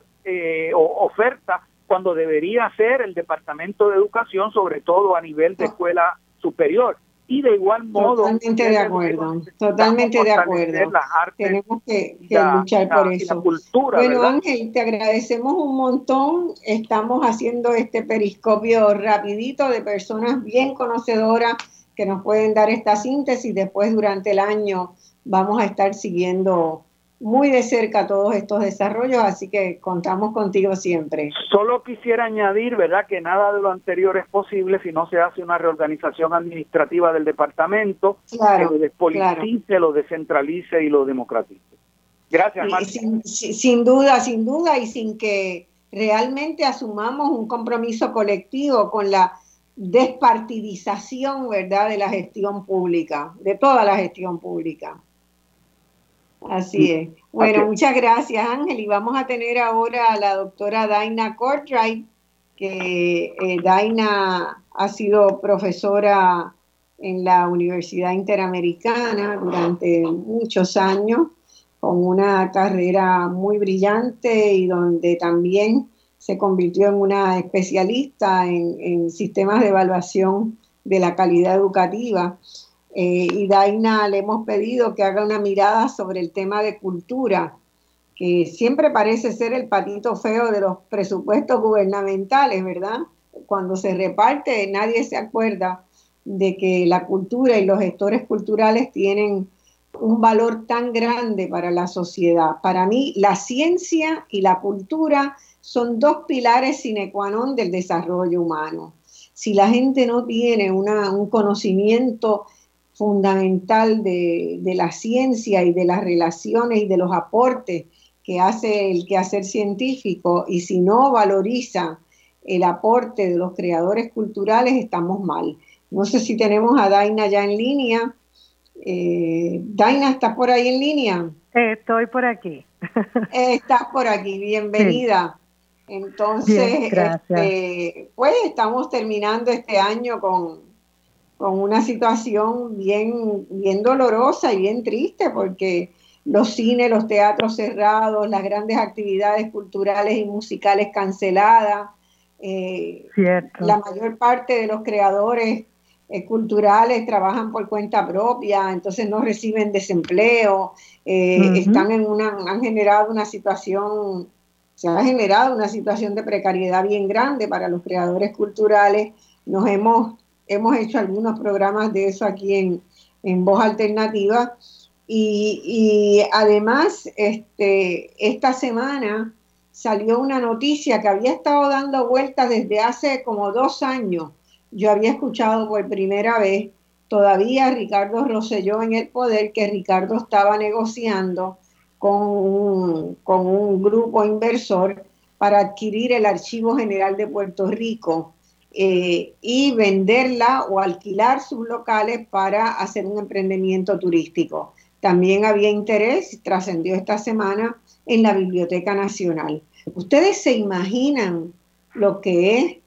ofertas cuando debería ser el Departamento de Educación, sobre todo a nivel de ah. escuela superior y de igual modo totalmente de acuerdo totalmente de acuerdo. tenemos que, luchar por eso. bueno Ángel te agradecemos un montón. Estamos haciendo este periscopio rapidito de personas bien conocedoras que nos pueden dar esta síntesis. Después durante el año vamos a estar siguiendo muy de cerca todos estos desarrollos, así que contamos contigo siempre. Solo quisiera añadir, ¿verdad?, que nada de lo anterior es posible si no se hace una reorganización administrativa del departamento claro, que lo despolitice, lo descentralice y lo democratice. Gracias, Sin, sin duda, sin duda, y sin que realmente asumamos un compromiso colectivo con la despartidización, ¿verdad?, de la gestión pública, de toda la gestión pública. Así es. Bueno, muchas gracias Ángel. Y vamos a tener ahora a la doctora Daina Cortright, que eh, Daina ha sido profesora en la Universidad Interamericana durante muchos años, con una carrera muy brillante y donde también se convirtió en una especialista en, en sistemas de evaluación de la calidad educativa. Eh, y Daina le hemos pedido que haga una mirada sobre el tema de cultura, que siempre parece ser el patito feo de los presupuestos gubernamentales, ¿verdad? Cuando se reparte, nadie se acuerda de que la cultura y los gestores culturales tienen un valor tan grande para la sociedad. Para mí, la ciencia y la cultura son dos pilares sine qua non del desarrollo humano. Si la gente no tiene un conocimiento fundamental de, la ciencia y de las relaciones y de los aportes que hace el quehacer científico y si no valoriza el aporte de los creadores culturales, estamos mal. No sé si tenemos a Daina ya en línea. Eh, Daina, ¿estás por ahí en línea? estoy por aquí. estás por aquí, bienvenida. Entonces, este, pues estamos terminando este año con, con una situación bien, bien dolorosa y bien triste porque los cines, los teatros cerrados, las grandes actividades culturales y musicales canceladas, eh, la mayor parte de los creadores eh, culturales trabajan por cuenta propia, entonces no reciben desempleo, eh, están en una, han generado una situación, se ha generado una situación de precariedad bien grande para los creadores culturales. Nos hemos hemos hecho algunos programas de eso aquí en, Voz Alternativa. Y, además, este, esta semana salió una noticia que había estado dando vueltas desde hace como dos años. Yo había escuchado por primera vez todavía Ricardo Rosselló en el poder que Ricardo estaba negociando con con un grupo inversor para adquirir el Archivo General de Puerto Rico eh, y venderla o alquilar sus locales para hacer un emprendimiento turístico. También había interés, trascendió esta semana, en la Biblioteca Nacional. ¿Ustedes se imaginan lo que es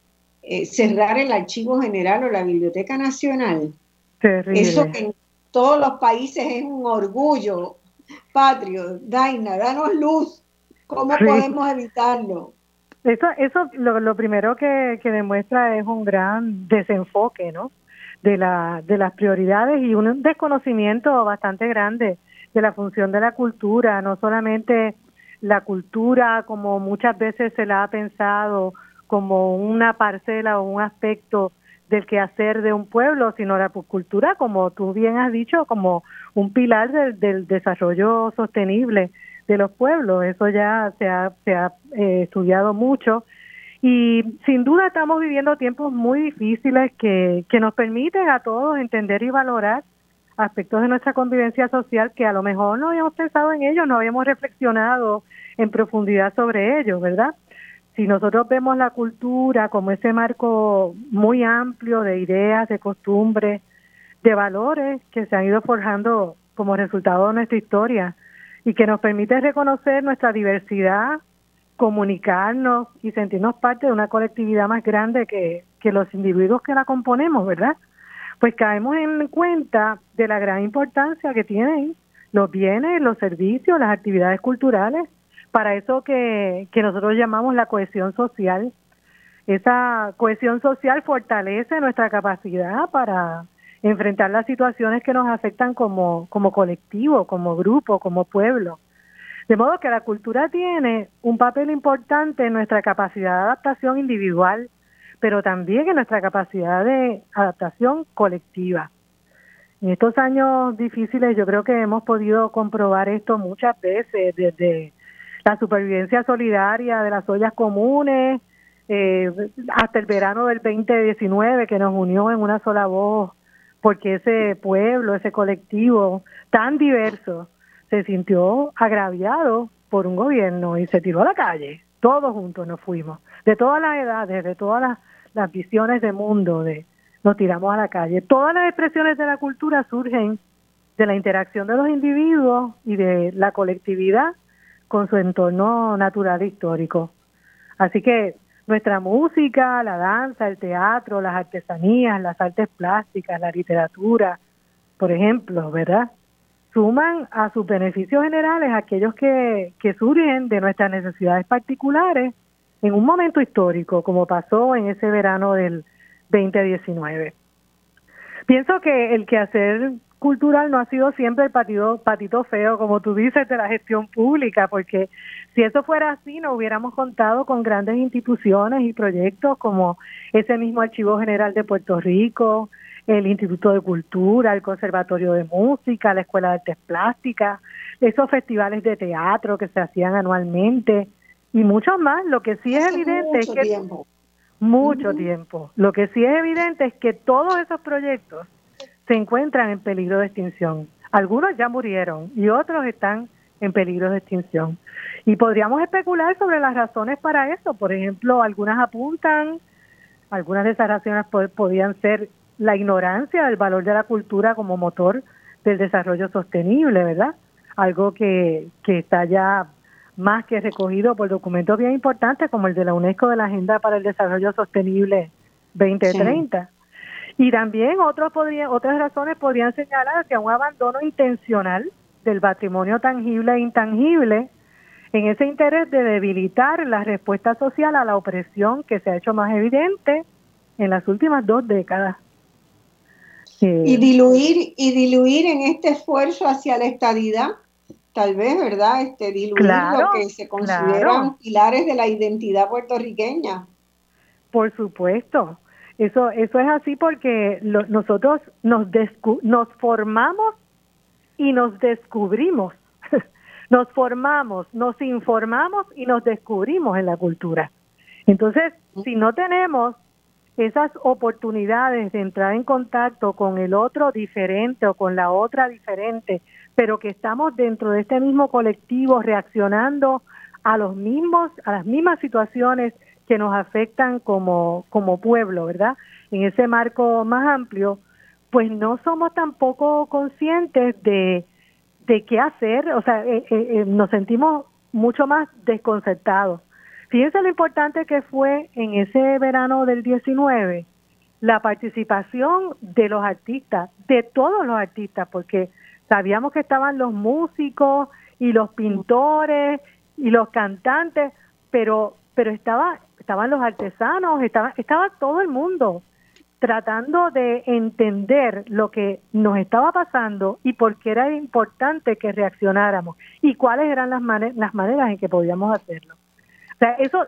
eh, cerrar el Archivo General o la Biblioteca Nacional? Eso que en todos los países es un orgullo patrio. Daina, danos luz. ¿Cómo podemos evitarlo? Eso, eso lo, lo primero que, demuestra es un gran desenfoque, ¿no? De, la, de las prioridades y un desconocimiento bastante grande de la función de la cultura, no solamente la cultura como muchas veces se la ha pensado como una parcela o un aspecto del quehacer de un pueblo, sino la cultura, como tú bien has dicho, como un pilar del, del desarrollo sostenible de los pueblos. Eso ya se ha, se ha eh, estudiado mucho y sin duda estamos viviendo tiempos muy difíciles que, que nos permiten a todos entender y valorar aspectos de nuestra convivencia social que a lo mejor no habíamos pensado en ellos, no habíamos reflexionado en profundidad sobre ellos, ¿verdad? Si nosotros vemos la cultura como ese marco muy amplio de ideas, de costumbres, de valores que se han ido forjando como resultado de nuestra historia y que nos permite reconocer nuestra diversidad, comunicarnos y sentirnos parte de una colectividad más grande que, que los individuos que la componemos, ¿verdad? Pues caemos en cuenta de la gran importancia que tienen los bienes, los servicios, las actividades culturales, para eso que, que nosotros llamamos la cohesión social. Esa cohesión social fortalece nuestra capacidad para enfrentar las situaciones que nos afectan como, como colectivo, como grupo, como pueblo. De modo que la cultura tiene un papel importante en nuestra capacidad de adaptación individual, pero también en nuestra capacidad de adaptación colectiva. En estos años difíciles yo creo que hemos podido comprobar esto muchas veces, desde la supervivencia solidaria de las ollas comunes, eh, hasta el verano del 2019 que nos unió en una sola voz porque ese pueblo, ese colectivo tan diverso se sintió agraviado por un gobierno y se tiró a la calle. Todos juntos nos fuimos, de todas las edades, de todas las, visiones de mundo, de nos tiramos a la calle. Todas las expresiones de la cultura surgen de la interacción de los individuos y de la colectividad con su entorno natural e histórico. Así que nuestra música, la danza, el teatro, las artesanías, las artes plásticas, la literatura, por ejemplo, ¿verdad? Suman a sus beneficios generales aquellos que, que surgen de nuestras necesidades particulares en un momento histórico, como pasó en ese verano del 2019. Pienso que el quehacer cultural no ha sido siempre el patito, patito feo, como tú dices, de la gestión pública, porque si eso fuera así, no hubiéramos contado con grandes instituciones y proyectos como ese mismo Archivo General de Puerto Rico, el Instituto de Cultura, el Conservatorio de Música, la Escuela de Artes Plásticas, esos festivales de teatro que se hacían anualmente y muchos más. Lo que sí es evidente es que... Tiempo. Mucho tiempo. Lo que sí es evidente es que todos esos proyectos se encuentran en peligro de extinción. Algunos ya murieron y otros están en peligro de extinción. Y podríamos especular sobre las razones para eso. Por ejemplo, algunas apuntan, algunas de esas razones podían ser la ignorancia del valor de la cultura como motor del desarrollo sostenible, ¿verdad? Algo que, que está ya más que recogido por documentos bien importantes como el de la UNESCO de la Agenda para el Desarrollo Sostenible 2030. Y también otros podrían, otras razones podrían señalar que un abandono intencional del patrimonio tangible e intangible en ese interés de debilitar la respuesta social a la opresión que se ha hecho más evidente en las últimas dos décadas. y diluir y diluir en este esfuerzo hacia la estadidad, tal vez, ¿verdad? Este diluir lo que se consideran pilares de la identidad puertorriqueña. Por supuesto. Eso, eso es así porque nosotros nos, nos formamos y nos descubrimos. nos formamos, nos informamos y nos descubrimos en la cultura. Entonces, si no tenemos esas oportunidades de entrar en contacto con el otro diferente o con la otra diferente, pero que estamos dentro de este mismo colectivo reaccionando a los mismos a las mismas situaciones que nos afectan como, como pueblo, ¿verdad? En ese marco más amplio, pues no somos tampoco conscientes de, de qué hacer, o sea, eh, eh, eh, nos sentimos mucho más desconcertados. Fíjense lo importante que fue en ese verano del 19 la participación de los artistas, de todos los artistas, porque sabíamos que estaban los músicos y los pintores y los cantantes, pero pero estaba estaban los artesanos, estaba, estaba todo el mundo tratando de entender lo que nos estaba pasando y por qué era importante que reaccionáramos y cuáles eran las, las maneras en que podíamos hacerlo. O sea, eso,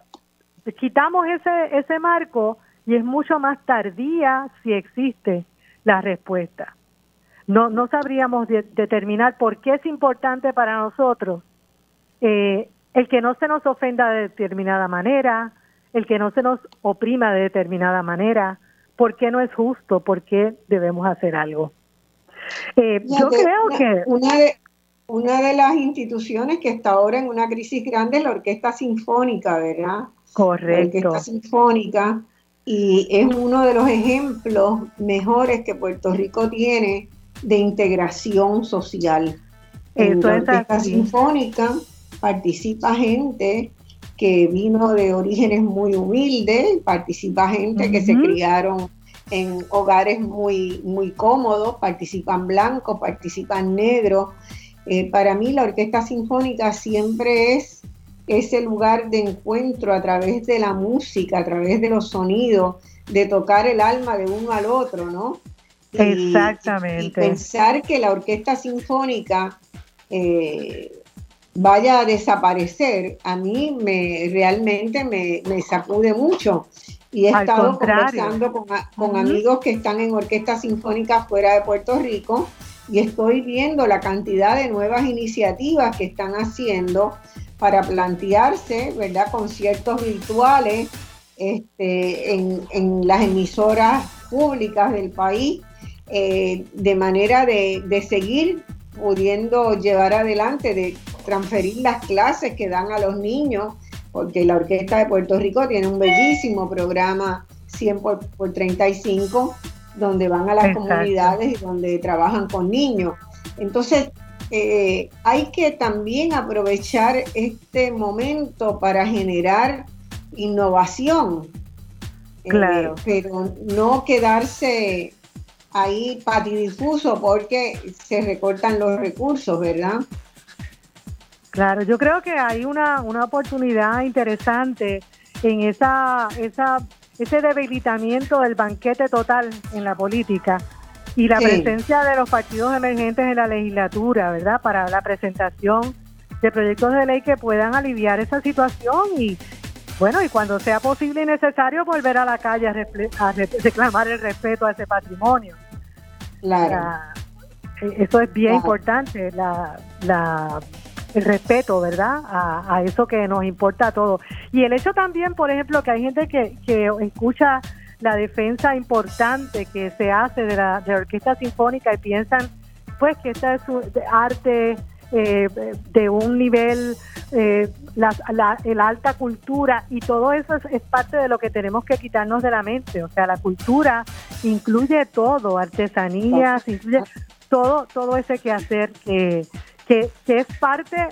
quitamos ese, ese marco y es mucho más tardía si existe la respuesta. No, no sabríamos determinar por qué es importante para nosotros eh, el que no se nos ofenda de determinada manera, el que no se nos oprima de determinada manera, ¿por qué no es justo? ¿Por qué debemos hacer algo? Eh, yo creo que... Una de, una de las instituciones que está ahora en una crisis grande es la Orquesta Sinfónica, ¿verdad? Correcto. La Orquesta Sinfónica y es uno de los ejemplos mejores que Puerto Rico tiene de integración social. en la Orquesta Sinfónica participa gente que vino de orígenes muy humildes, participa gente que se criaron en hogares muy, muy cómodos, participan blancos, participan negros. Eh, para mí la Orquesta Sinfónica siempre es ese lugar de encuentro a través de la música, a través de los sonidos, de tocar el alma de uno al otro, ¿no? Exactamente. Y, pensar que la orquesta sinfónica eh, vaya a desaparecer, a mí me realmente me, sacude mucho. Y he estado conversando con, amigos que están en orquestas sinfónicas fuera de Puerto Rico y estoy viendo la cantidad de nuevas iniciativas que están haciendo para plantearse, ¿verdad?, conciertos virtuales este, en, las emisoras públicas del país, eh, de manera de, seguir pudiendo llevar adelante, de transferir las clases que dan a los niños, porque la Orquesta de Puerto Rico tiene un bellísimo programa 100 por, 35, donde van a las comunidades y donde trabajan con niños. Entonces, eh, hay que también aprovechar este momento para generar innovación. Eh, claro. pero no quedarse ahí patidifuso porque se recortan los recursos, ¿verdad? Claro, yo creo que hay una, una oportunidad interesante en esa, esa, ese debilitamiento del banquete total en la política y la presencia de los partidos emergentes en la legislatura, ¿verdad? Para la presentación de proyectos de ley que puedan aliviar esa situación y bueno, y cuando sea posible y necesario volver a la calle a, reclamar el respeto a ese patrimonio. Claro. E, eso es bien importante, la, la, el respeto, ¿verdad? A, a, eso que nos importa a todos. Y el hecho también, por ejemplo, que hay gente que, que escucha la defensa importante que se hace de la, de orquesta sinfónica y piensan pues que esta es arte eh, de un nivel, eh, la, la, alta cultura y todo eso es, parte de lo que tenemos que quitarnos de la mente. O sea, la cultura incluye todo, artesanías, incluye todo, todo ese quehacer que, que, que es parte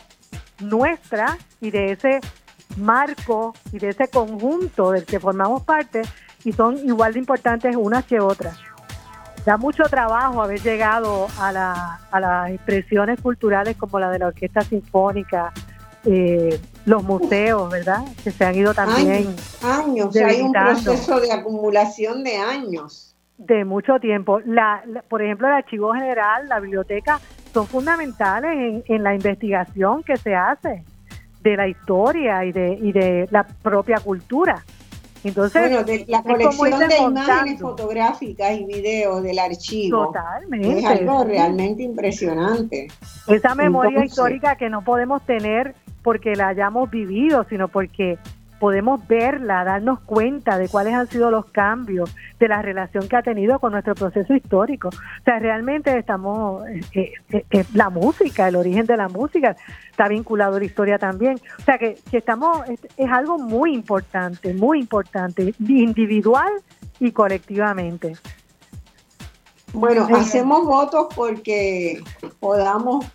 nuestra y de ese marco y de ese conjunto del que formamos parte y son igual de importantes unas que otras. Da mucho trabajo haber llegado a, la, a las expresiones culturales como la de la Orquesta Sinfónica, eh, los museos, ¿verdad? Que se han ido también. Años, hay un proceso de acumulación de años. De mucho tiempo. La, por ejemplo, el Archivo General, la biblioteca, son fundamentales en, en la investigación que se hace de la historia y de, y de la propia cultura. Entonces, bueno, de la colección de imágenes fotográficas y videos del archivo Totalmente. es algo realmente impresionante. Esa memoria histórica que no podemos tener porque la hayamos vivido, sino porque podemos verla, darnos cuenta de cuáles han sido los cambios, de la relación que ha tenido con nuestro proceso histórico. O sea, realmente estamos, eh, eh, eh, la música, el origen de la música está vinculado a la historia también. O sea, que, que estamos, es, es algo muy importante, muy importante, individual y colectivamente. Bueno, hacemos votos porque podamos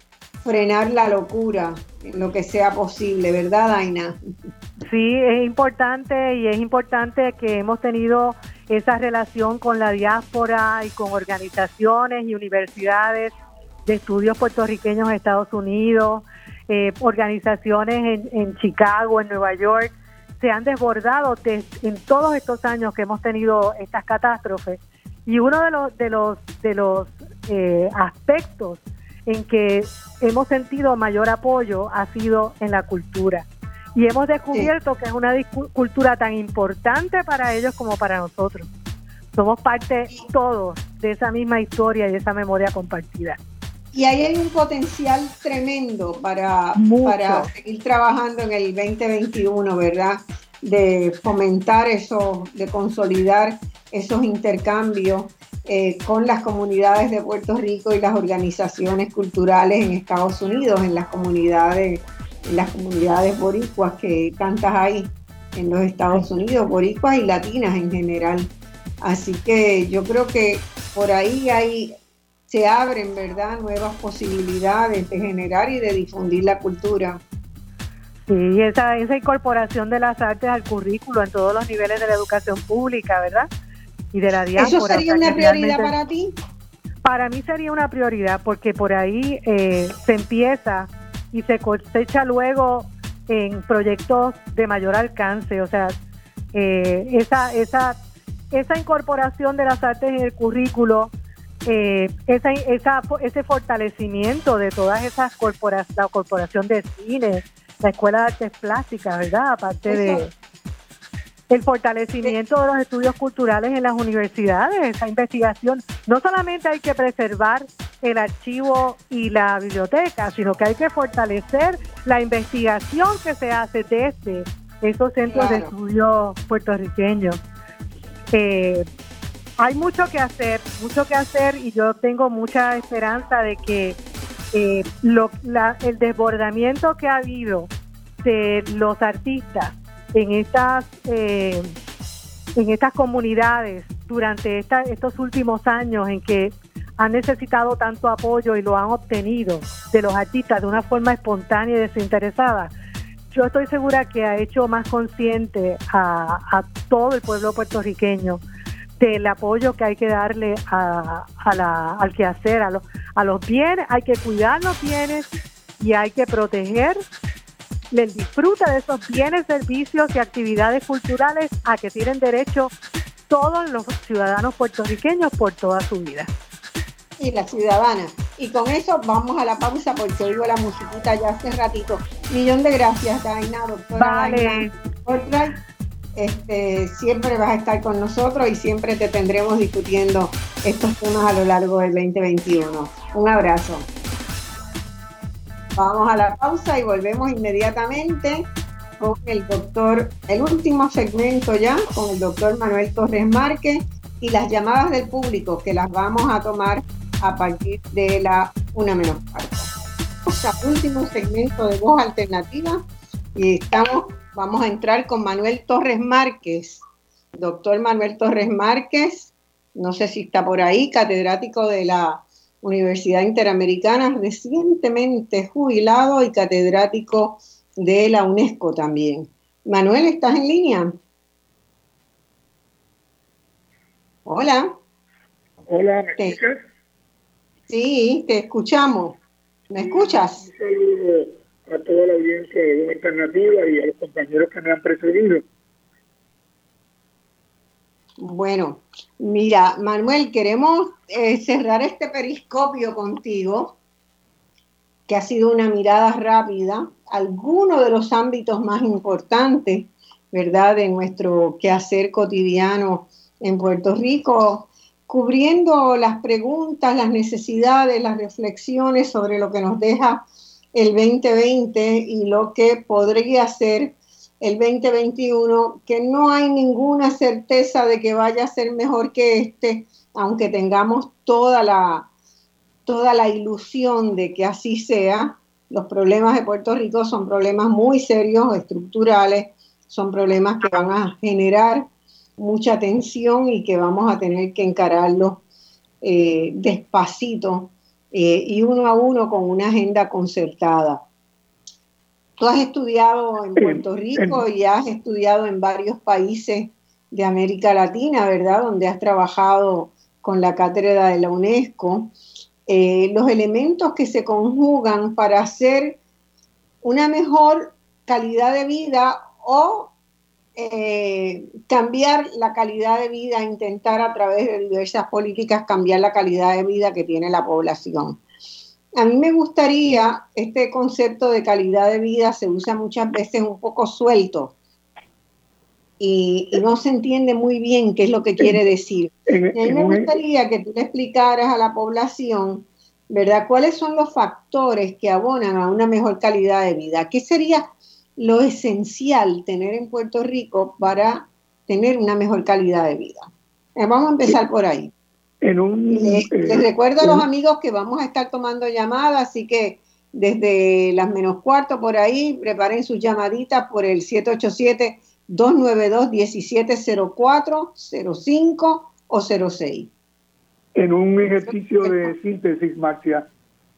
frenar la locura en lo que sea posible, ¿verdad, Daina? Sí, es importante y es importante que hemos tenido esa relación con la diáspora y con organizaciones y universidades de estudios puertorriqueños en Estados Unidos, eh, organizaciones en, Chicago, en Nueva York, se han desbordado en todos estos años que hemos tenido estas catástrofes. Y uno de los, de los, de los eh, aspectos en que hemos sentido mayor apoyo ha sido en la cultura. Y hemos descubierto que es una cultura tan importante para ellos como para nosotros. Somos parte todos de esa misma historia y esa memoria compartida. Y ahí hay un potencial tremendo para, para seguir trabajando en el 2021, ¿verdad? De fomentar eso, de consolidar esos intercambios eh, con las comunidades de Puerto Rico y las organizaciones culturales en Estados Unidos, en las comunidades, en las comunidades boricuas que tantas hay en los Estados Unidos, boricuas y latinas en general. Así que yo creo que por ahí hay, se abren, ¿verdad?, nuevas posibilidades de generar y de difundir la cultura. Sí, esa, esa incorporación de las artes al currículo en todos los niveles de la educación pública, ¿verdad? Y de la diáspora. ¿Eso sería una prioridad para ti? Para mí sería una prioridad porque por ahí eh, se empieza y se cosecha luego en proyectos de mayor alcance, o sea, eh, esa, esa, esa incorporación de las artes en el currículo eh, esa, esa, ese fortalecimiento de todas esas corporaciones, la corporación de cine, la escuela de artes plásticas, ¿verdad? Aparte de el fortalecimiento de los estudios culturales en las universidades, esa investigación. No solamente hay que preservar el archivo y la biblioteca, sino que hay que fortalecer la investigación que se hace desde esos centros de estudio puertorriqueños. Eh, hay mucho que hacer, mucho que hacer y yo tengo mucha esperanza de que eh, el desbordamiento que ha habido de los artistas en estas eh, en estas comunidades durante estos últimos años en que han necesitado tanto apoyo y lo han obtenido de los artistas de una forma espontánea y desinteresada, yo estoy segura que ha hecho más consciente a todo el pueblo puertorriqueño del apoyo que hay que darle a, la, al quehacer, a, a los bienes, hay que cuidar los bienes y hay que proteger el disfrute de esos bienes, servicios y actividades culturales a que tienen derecho todos los ciudadanos puertorriqueños por toda su vida. Y la ciudadana. Y con eso vamos a la pausa porque oigo la musiquita ya hace ratito. Millón de gracias, Daina, doctora vale. Este, siempre vas a estar con nosotros y siempre te tendremos discutiendo estos temas a lo largo del 2021. Un abrazo. Vamos a la pausa y volvemos inmediatamente con el doctor, el último segmento ya, con el doctor Manuel Torres Márquez y las llamadas del público que las vamos a tomar a partir de la una menos cuarto. Último segmento de voz alternativa y estamos Vamos a entrar con Manuel Torres Márquez. Doctor Manuel Torres Márquez, no sé si está por ahí, catedrático de la Universidad Interamericana, recientemente jubilado y catedrático de la UNESCO también. Manuel, ¿estás en línea? Hola. Hola, ¿me escuchas? Sí, te escuchamos. ¿Me escuchas? A toda la audiencia de alternativa y a los compañeros que me han precedido. Bueno, mira, Manuel, queremos eh, cerrar este periscopio contigo, que ha sido una mirada rápida, algunos de los ámbitos más importantes, ¿verdad?, de nuestro quehacer cotidiano en Puerto Rico, cubriendo las preguntas, las necesidades, las reflexiones sobre lo que nos deja el 2020 y lo que podría ser el 2021, que no hay ninguna certeza de que vaya a ser mejor que este, aunque tengamos toda la, toda la ilusión de que así sea. Los problemas de Puerto Rico son problemas muy serios, estructurales, son problemas que van a generar mucha tensión y que vamos a tener que encararlos eh, despacito eh, y uno a uno con una agenda concertada. Tú has estudiado en Puerto Rico y has estudiado en varios países de América Latina, ¿verdad? Donde has trabajado con la cátedra de la UNESCO. Eh, los elementos que se conjugan para hacer una mejor calidad de vida o eh, cambiar la calidad de vida, intentar a través de diversas políticas cambiar la calidad de vida que tiene la población. A mí me gustaría, este concepto de calidad de vida se usa muchas veces un poco suelto y, no se entiende muy bien qué es lo que quiere decir. a mí me gustaría que tú le explicaras a la población ¿verdad? ¿Cuáles son los factores que abonan a una mejor calidad de vida? ¿Qué sería lo esencial tener en Puerto Rico para tener una mejor calidad de vida? Eh, vamos a empezar por ahí. En un, les, eh, recuerdo a los amigos que vamos a estar tomando llamadas, así que desde las menos cuarto por ahí, preparen sus llamaditas por el 787-292-1704, 05 o 06. En un ejercicio de síntesis, Marcia,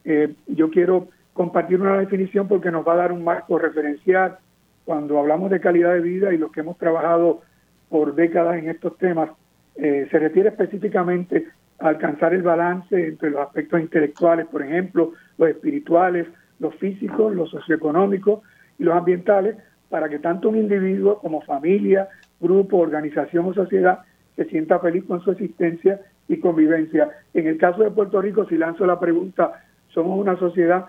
eh, yo quiero compartir una definición porque nos va a dar un marco referencial cuando hablamos de calidad de vida y los que hemos trabajado por décadas en estos temas, eh, se refiere específicamente alcanzar el balance entre los aspectos intelectuales, por ejemplo, los espirituales, los físicos, los socioeconómicos y los ambientales, para que tanto un individuo como familia, grupo, organización o sociedad se sienta feliz con su existencia y convivencia. En el caso de Puerto Rico, si lanzo la pregunta, ¿somos una sociedad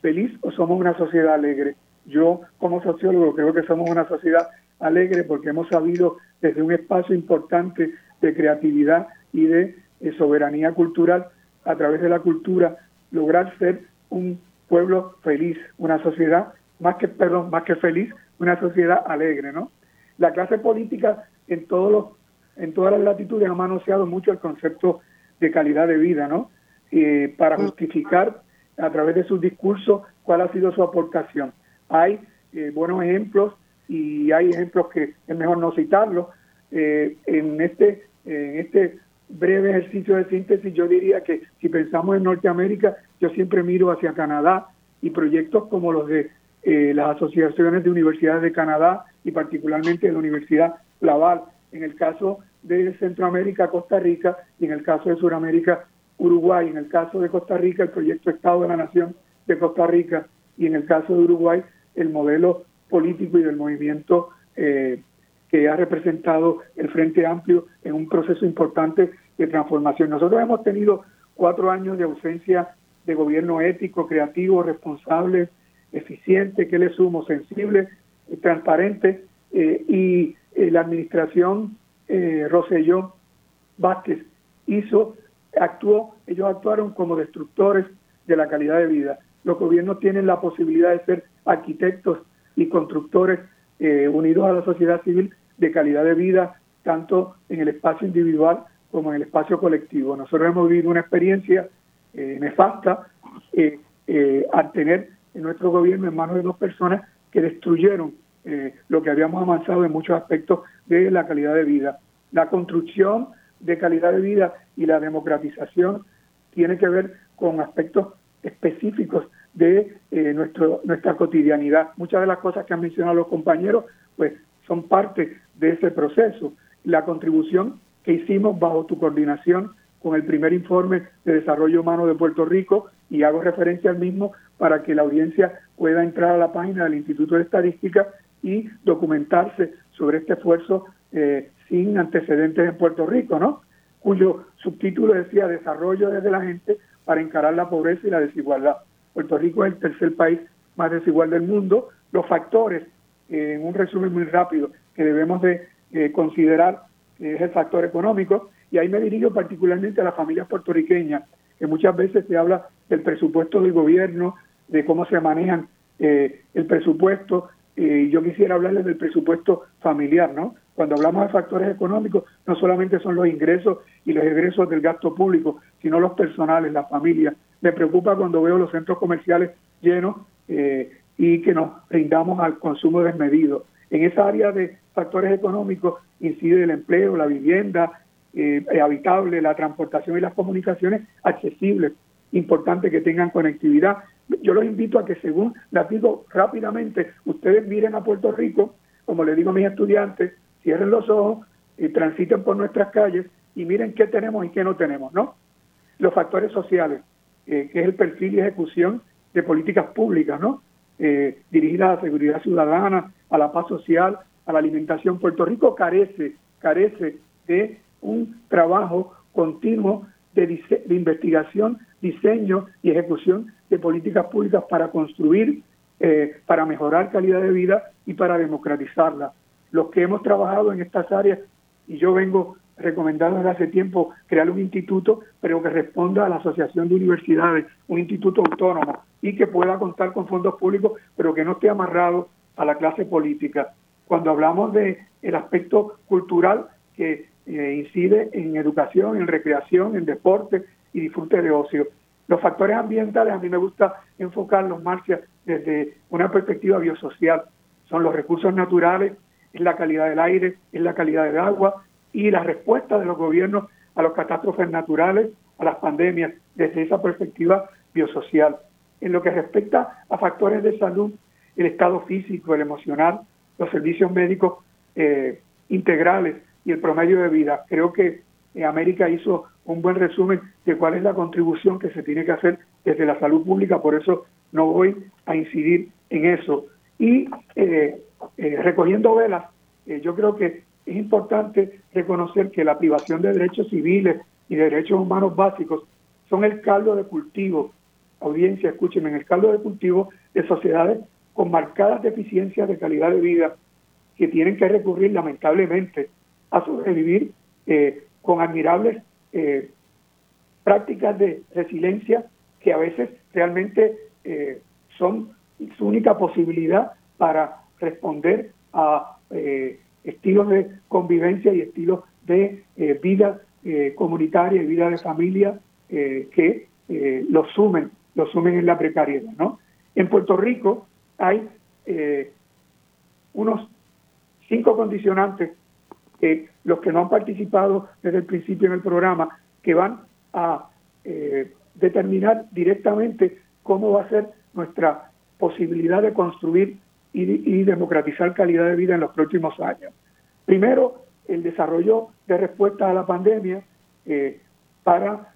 feliz o somos una sociedad alegre? Yo, como sociólogo, creo que somos una sociedad alegre porque hemos sabido desde un espacio importante de creatividad y de de soberanía cultural a través de la cultura, lograr ser un pueblo feliz, una sociedad más que, perdón, más que feliz, una sociedad alegre, ¿no? La clase política en todos los, en todas las latitudes ha manoseado mucho el concepto de calidad de vida, ¿no? Eh, para mm. justificar a través de sus discursos cuál ha sido su aportación. Hay eh, buenos ejemplos y hay ejemplos que es mejor no citarlos. Eh, en este en este breve ejercicio de síntesis, yo diría que si pensamos en Norteamérica, yo siempre miro hacia Canadá y proyectos como los de eh, las asociaciones de universidades de Canadá y particularmente de la Universidad Laval. En el caso de Centroamérica, Costa Rica y en el caso de Sudamérica, Uruguay. En el caso de Costa Rica, el proyecto Estado de la Nación de Costa Rica y en el caso de Uruguay, el modelo político y del movimiento eh, que ha representado el Frente Amplio en un proceso importante de transformación. Nosotros hemos tenido cuatro años de ausencia de gobierno ético, creativo, responsable, eficiente, que le sumo, sensible, transparente, eh, y eh, la administración eh, Roselló Vázquez hizo, actuó, ellos actuaron como destructores de la calidad de vida. Los gobiernos tienen la posibilidad de ser arquitectos y constructores eh, unidos a la sociedad civil de calidad de vida, tanto en el espacio individual como en el espacio colectivo. Nosotros hemos vivido una experiencia eh, nefasta eh, eh, al tener en nuestro gobierno en manos de dos personas que destruyeron lo que habíamos avanzado en muchos aspectos de la calidad de vida. La construcción de calidad de vida y la democratización tiene que ver con aspectos específicos de nuestro, nuestra cotidianidad. Muchas de las cosas que han mencionado los compañeros, pues son parte de ese proceso. La contribución que hicimos bajo tu coordinación con el primer informe de desarrollo humano de Puerto Rico y hago referencia al mismo para que la audiencia pueda entrar a la página del Instituto de Estadística y documentarse sobre este esfuerzo eh, sin antecedentes en Puerto Rico, ¿no? Cuyo subtítulo decía Desarrollo desde la gente para encarar la pobreza y la desigualdad. Puerto Rico es el tercer país más desigual del mundo. Los factores, eh, en un resumen muy rápido, que debemos de eh, considerar es el factor económico, y ahí me dirijo particularmente a las familias puertorriqueñas, que muchas veces se habla del presupuesto del gobierno, de cómo se manejan eh, el presupuesto, y yo quisiera hablarles del presupuesto familiar, ¿no? Cuando hablamos de factores económicos, no solamente son los ingresos y los egresos del gasto público, sino los personales, las familias. Me preocupa cuando veo los centros comerciales llenos eh, y que nos rindamos al consumo desmedido. En esa área de factores económicos incide el empleo, la vivienda eh, habitable, la transportación y las comunicaciones accesibles. Importante que tengan conectividad. Yo los invito a que, según les digo rápidamente, ustedes miren a Puerto Rico, como le digo a mis estudiantes, cierren los ojos y transiten por nuestras calles y miren qué tenemos y qué no tenemos, ¿no? Los factores sociales, eh, que es el perfil y ejecución de políticas públicas, ¿no? Eh, dirigidas a la seguridad ciudadana, a la paz social, a la alimentación. Puerto Rico carece, carece de un trabajo continuo de, investigación, diseño y ejecución de políticas públicas para construir, eh, para mejorar calidad de vida y para democratizarla. Los que hemos trabajado en estas áreas, y yo vengo recomendado desde hace tiempo crear un instituto, pero que responda a la Asociación de Universidades, un instituto autónomo y que pueda contar con fondos públicos, pero que no esté amarrado a la clase política. Cuando hablamos de el aspecto cultural que eh, incide en educación, en recreación, en deporte y disfrute de ocio. Los factores ambientales a mí me gusta enfocarlos, Marcia, desde una perspectiva biosocial. Son los recursos naturales, es la calidad del aire, es la calidad del agua y la respuesta de los gobiernos a las catástrofes naturales, a las pandemias, desde esa perspectiva biosocial. En lo que respecta a factores de salud, el estado físico, el emocional, los servicios médicos eh, integrales y el promedio de vida. Creo que eh, América hizo un buen resumen de cuál es la contribución que se tiene que hacer desde la salud pública, por eso no voy a incidir en eso. Y eh, recogiendo velas, yo creo que es importante reconocer que la privación de derechos civiles y de derechos humanos básicos son el caldo de cultivo, audiencia, escúchenme, en el caldo de cultivo de sociedades con marcadas deficiencias de calidad de vida que tienen que recurrir lamentablemente a sobrevivir eh, con admirables eh, prácticas de resiliencia que a veces realmente eh, son su única posibilidad para responder a estilos de convivencia y estilos de vida comunitaria y vida de familia que los sumen, los sumen en la precariedad. ¿no? En Puerto Rico hay unos cinco condicionantes los que no han participado desde el principio en el programa, que van a eh, determinar directamente cómo va a ser nuestra posibilidad de construir y, democratizar calidad de vida en los próximos años. Primero, el desarrollo de respuesta a la pandemia eh, para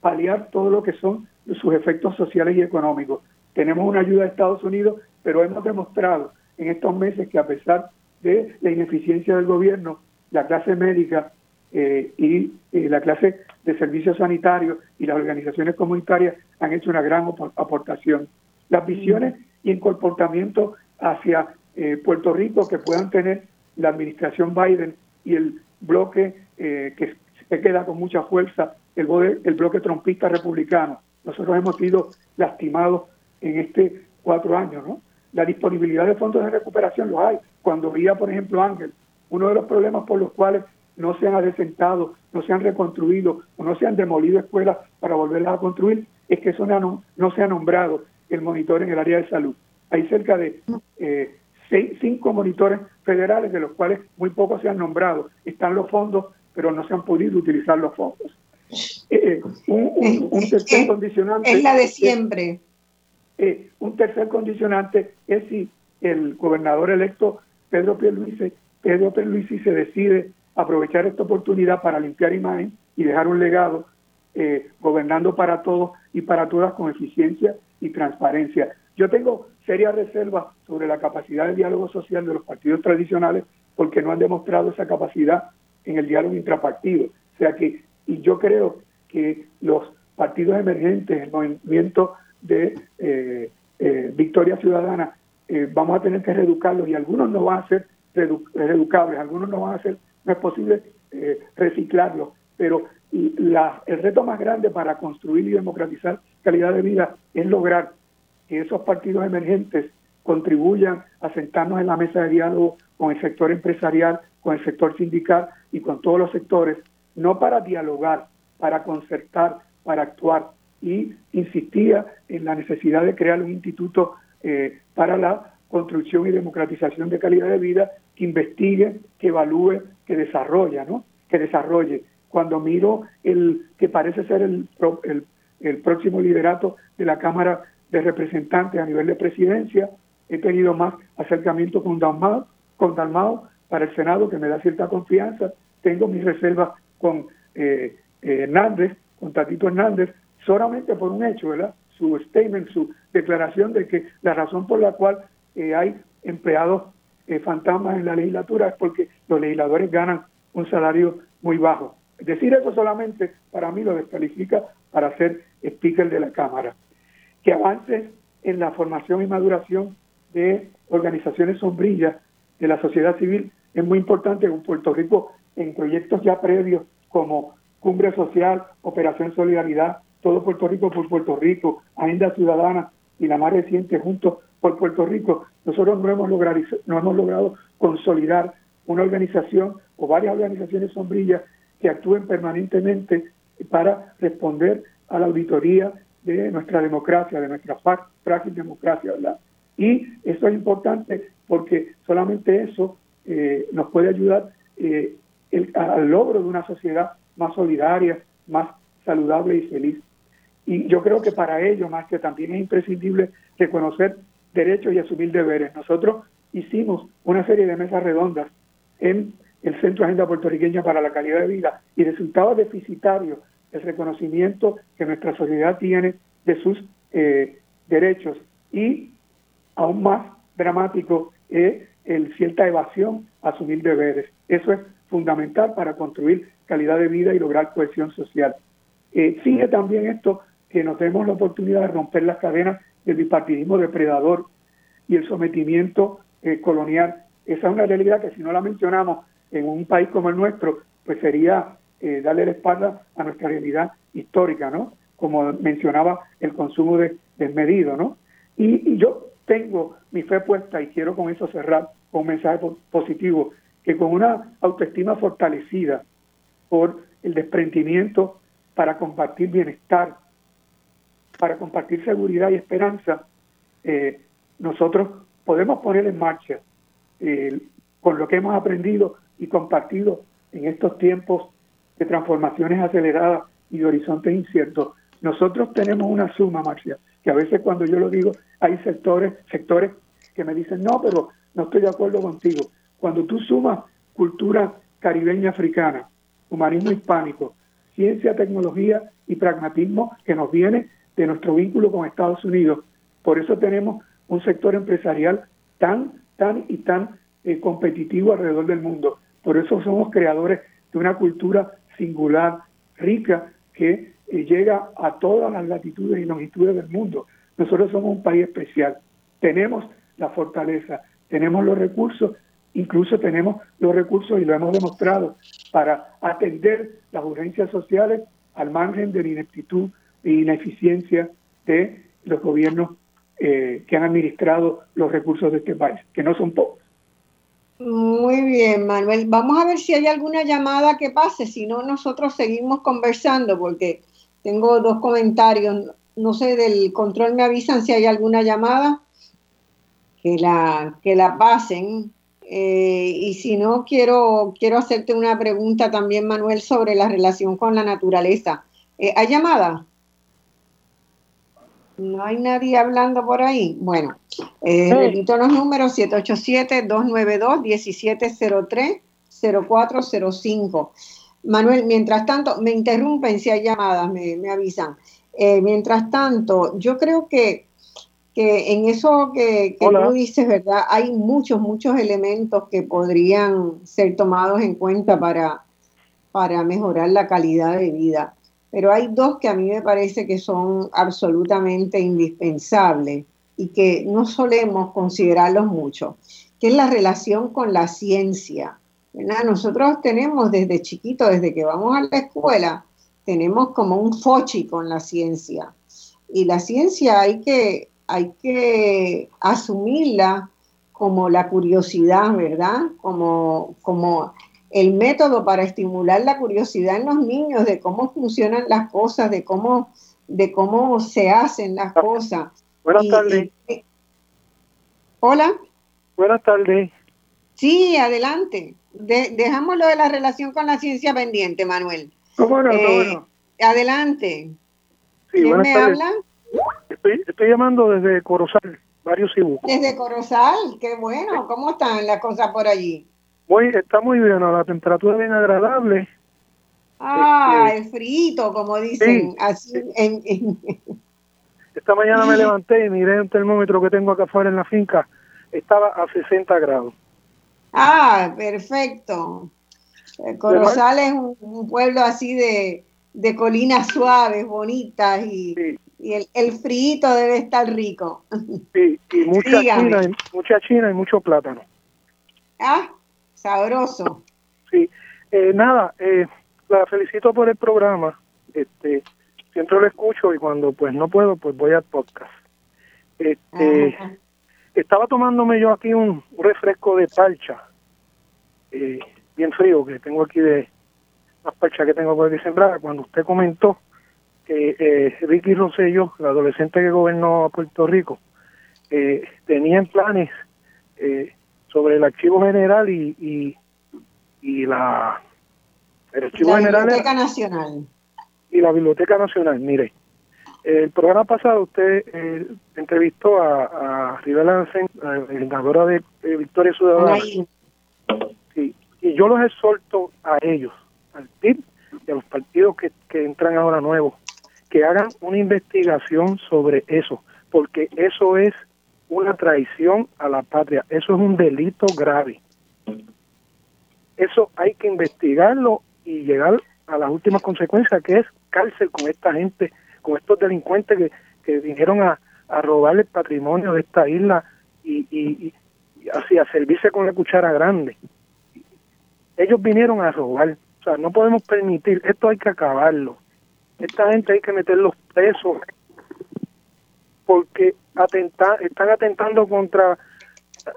paliar todo lo que son sus efectos sociales y económicos. Tenemos una ayuda de Estados Unidos, pero hemos demostrado en estos meses que a pesar de la ineficiencia del gobierno, la clase médica eh, y eh, la clase de servicios sanitarios y las organizaciones comunitarias han hecho una gran aportación. Las visiones y el comportamiento hacia eh, Puerto Rico que puedan tener la administración Biden y el bloque que se queda con mucha fuerza, el, el bloque trompista republicano. Nosotros hemos sido lastimados en este cuatro años, ¿no? La disponibilidad de fondos de recuperación los hay. Cuando veía, por ejemplo, Ángel, uno de los problemas por los cuales no se han adecentado, no se han reconstruido o no se han demolido escuelas para volverlas a construir, es que eso no se ha nombrado el monitor en el área de salud. Hay cerca de eh, seis, cinco monitores federales, de los cuales muy pocos se han nombrado. Están los fondos, pero no se han podido utilizar los fondos. Eh, un, un, tercer condicionante. Es la de siempre. Eh, un tercer condicionante es si el gobernador electo Pedro Pierluisi, Pedro Pierluisi se decide aprovechar esta oportunidad para limpiar imagen y dejar un legado eh, gobernando para todos y para todas con eficiencia y transparencia. Yo tengo serias reservas sobre la capacidad de diálogo social de los partidos tradicionales porque no han demostrado esa capacidad en el diálogo intrapartido. O sea que, y yo creo que los partidos emergentes, el movimiento de eh, eh, Victoria Ciudadana, eh, vamos a tener que reeducarlos y algunos no van a ser reeducables, algunos no van a ser, no es posible reciclarlos, pero la, el reto más grande para construir y democratizar calidad de vida es lograr que esos partidos emergentes contribuyan a sentarnos en la mesa de diálogo con el sector empresarial, con el sector sindical y con todos los sectores, no para dialogar, para concertar, para actuar, y insistía en la necesidad de crear un instituto eh, para la construcción y democratización de calidad de vida que investigue, que evalúe, que desarrolle, ¿no? Que desarrolle. Cuando miro el que parece ser el, el, próximo liderato de la Cámara de Representantes a nivel de presidencia, he tenido más acercamiento con Dalmao, con para el Senado, que me da cierta confianza. Tengo mis reservas con eh, eh, Hernández, con Tatito Hernández, solamente por un hecho, ¿verdad? Su statement, su declaración de que la razón por la cual eh, hay empleados eh, fantasmas en la legislatura es porque los legisladores ganan un salario muy bajo. Decir eso solamente para mí lo descalifica para ser speaker de la Cámara. Que avance en la formación y maduración de organizaciones sombrillas de la sociedad civil es muy importante. En Puerto Rico en proyectos ya previos como Cumbre Social, Operación Solidaridad, Todo Puerto Rico por Puerto Rico, Agenda Ciudadana y la más reciente Juntos por Puerto Rico, nosotros no hemos logrado, no hemos logrado consolidar una organización o varias organizaciones sombrillas que actúen permanentemente para responder a la auditoría de nuestra democracia, de nuestra frágil democracia, ¿verdad? Y eso es importante porque solamente eso eh, nos puede ayudar eh, al logro de una sociedad más solidaria, más saludable y feliz. Y yo creo que para ello, más que también es imprescindible reconocer derechos y asumir deberes. Nosotros hicimos una serie de mesas redondas en el Centro Agenda Puertorriqueña para la Calidad de Vida y resultaba deficitario el reconocimiento que nuestra sociedad tiene de sus eh, derechos y aún más dramático es el cierta evasión a asumir deberes. Eso es fundamental para construir calidad de vida y lograr cohesión social. Eh, sigue también esto que nos demos la oportunidad de romper las cadenas del bipartidismo depredador y el sometimiento eh, colonial. Esa es una realidad que si no la mencionamos en un país como el nuestro, pues sería eh, darle la espalda a nuestra realidad histórica, ¿no? Como mencionaba el consumo de, desmedido, ¿no? Y, yo tengo mi fe puesta y quiero con eso cerrar con un mensaje positivo, que con una autoestima fortalecida por el desprendimiento para compartir bienestar, para compartir seguridad y esperanza, eh, nosotros podemos poner en marcha eh, con lo que hemos aprendido y compartido en estos tiempos de transformaciones aceleradas y de horizontes inciertos. Nosotros tenemos una suma, Marcia, que a veces cuando yo lo digo, hay sectores, sectores que me dicen, no, pero no estoy de acuerdo contigo. Cuando tú sumas cultura caribeña africana, humanismo hispánico, ciencia, tecnología y pragmatismo que nos viene de nuestro vínculo con Estados Unidos. Por eso tenemos un sector empresarial tan, tan y tan eh, competitivo alrededor del mundo. Por eso somos creadores de una cultura singular, rica, que eh, llega a todas las latitudes y longitudes del mundo. Nosotros somos un país especial. Tenemos la fortaleza, tenemos los recursos, incluso tenemos los recursos, y lo hemos demostrado, para atender las urgencias sociales al margen de la ineptitud e ineficiencia de los gobiernos eh, que han administrado los recursos de este país, que no son pocos. Muy bien, Manuel. Vamos a ver si hay alguna llamada que pase, si no nosotros seguimos conversando porque tengo dos comentarios. No sé, del control me avisan si hay alguna llamada que la, que la pasen. Eh, y si no, quiero, quiero hacerte una pregunta también, Manuel, sobre la relación con la naturaleza. Eh, ¿Hay llamada? No hay nadie hablando por ahí. Bueno, eh, repito los números 787-292-1703-0405. Manuel, mientras tanto, me interrumpen si hay llamadas, me, avisan. Eh, mientras tanto, yo creo que, que en eso que, que tú dices, ¿verdad? Hay muchos, muchos elementos que podrían ser tomados en cuenta para, para mejorar la calidad de vida pero hay dos que a mí me parece que son absolutamente indispensables y que no solemos considerarlos mucho, que es la relación con la ciencia. Nosotros tenemos desde chiquito, desde que vamos a la escuela, tenemos como un fochi con la ciencia. Y la ciencia hay que, hay que asumirla como la curiosidad, ¿verdad? Como, como el método para estimular la curiosidad en los niños de cómo funcionan las cosas, de cómo, de cómo se hacen las cosas. Buenas tardes. Hola. Buenas tardes. Sí, adelante. dejamos lo de la relación con la ciencia pendiente, Manuel. ¿Cómo no? Eh, adelante. Sí, ¿Quién me habla? Estoy, estoy llamando desde Corozal, varios Ibucos. Desde Corozal, qué bueno. ¿Cómo están las cosas por allí? Está muy bien, la temperatura bien agradable. Ah, este, el frito, como dicen. Así Esta mañana me levanté y miré un termómetro que tengo acá afuera en la finca. Estaba a 60 grados. Ah, perfecto. Corozal es un, pueblo así de, de, colinas suaves, bonitas y, y el, el frito debe estar rico. Sí, y mucha china, y mucha china y mucho plátano. Ah, Sabroso. Sí. Eh, nada, eh, la felicito por el programa. Este, siempre lo escucho y cuando pues no puedo, pues voy al podcast. Este, estaba tomándome yo aquí un, refresco de parcha, eh, bien frío, que tengo aquí de las parchas que tengo por aquí sembrada. Cuando usted comentó que eh, Ricky Rosselló, la adolescente que gobernó a Puerto Rico, eh, tenía planes eh, sobre el archivo general y, y, y la el archivo la general Biblioteca Nacional y la Biblioteca Nacional. Mire, el programa pasado usted eh, entrevistó a, a Rivera la legisladora de, Victoria Ciudadana. Sí, y yo los exhorto a ellos, al PIB y a los partidos que, que entran ahora nuevos, que hagan una investigación sobre eso, porque eso es una traición a la patria, eso es un delito grave. Eso hay que investigarlo y llegar a las últimas consecuencias, que es cárcel con esta gente, con estos delincuentes que, que vinieron a, a robar el patrimonio de esta isla y, y, y así a servirse con la cuchara grande. Ellos vinieron a robar, o sea, no podemos permitir, esto hay que acabarlo. Esta gente hay que meterlos presos porque atenta, están atentando contra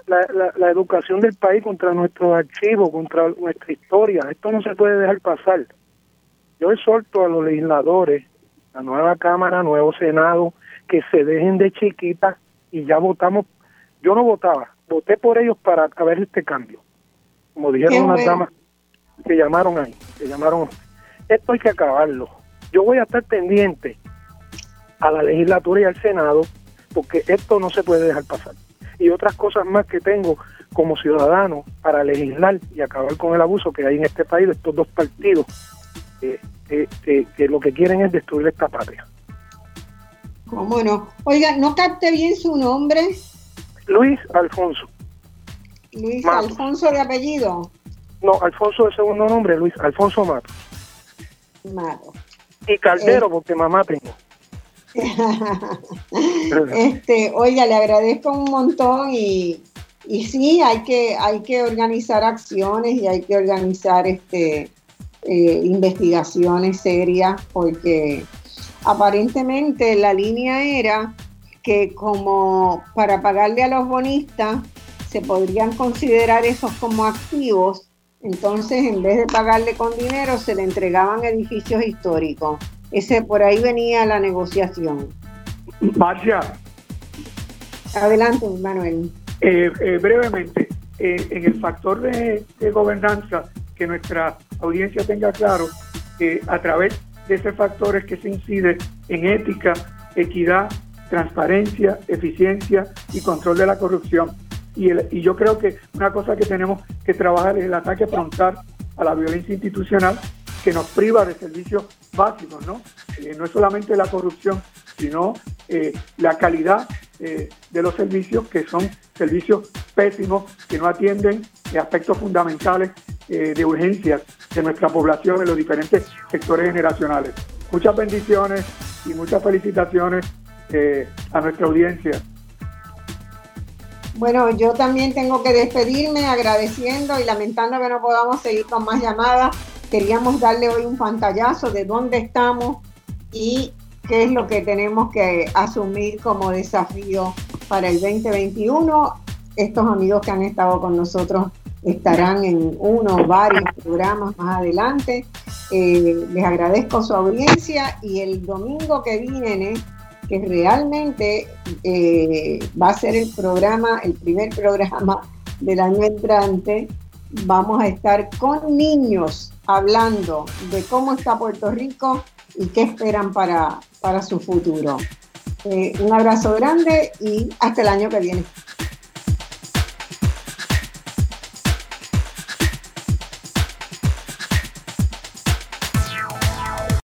la, la, la, educación del país, contra nuestros archivos, contra nuestra historia. Esto no se puede dejar pasar. Yo exhorto a los legisladores, la nueva Cámara, nuevo Senado, que se dejen de chiquitas y ya votamos. Yo no votaba, voté por ellos para ver este cambio. Como dijeron unas damas que llamaron ahí, que llamaron. Esto hay que acabarlo. Yo voy a estar pendiente a la legislatura y al Senado porque esto no se puede dejar pasar. Y otras cosas más que tengo como ciudadano para legislar y acabar con el abuso que hay en este país de estos dos partidos que, lo que quieren es destruir esta patria. Bueno, Oiga, no capte bien su nombre. Luis Alfonso. Luis Alfonso de apellido. No, Alfonso de segundo nombre, Luis Alfonso Mato. Mato. Y Caldero, eh. porque mamá tengo. Este, oiga, le agradezco un montón y, sí, hay que, hay que organizar acciones y hay que organizar este eh, investigaciones serias porque aparentemente la línea era que como para pagarle a los bonistas se podrían considerar esos como activos, entonces en vez de pagarle con dinero se le entregaban edificios históricos. Ese por ahí venía la negociación. Marcia. Adelante, Manuel. Eh, eh, brevemente, en el factor de, de gobernanza que nuestra audiencia tenga claro que a través de esos factores que se incide en ética, equidad, transparencia, eficiencia y control de la corrupción. Y, y yo creo que una cosa que tenemos que trabajar es el ataque frontal a la violencia institucional que nos priva de servicios básicos, ¿no? Eh, no es solamente la corrupción, sino eh, la calidad eh, de los servicios, que son servicios pésimos, que no atienden aspectos fundamentales de urgencias de nuestra población en los diferentes sectores generacionales. Muchas bendiciones y muchas felicitaciones a nuestra audiencia. Bueno, yo también tengo que despedirme agradeciendo y lamentando que no podamos seguir con más llamadas. Queríamos darle hoy un pantallazo de dónde estamos y qué es lo que tenemos que asumir como desafío para el 2021. Estos amigos que han estado con nosotros estarán en uno o varios programas más adelante. Eh, les agradezco su audiencia y el domingo que viene, que realmente eh, va a ser el programa, el primer programa del año entrante, vamos a estar con niños hablando de cómo está Puerto Rico y qué esperan para, para su futuro. Eh, un abrazo grande y hasta el año que viene.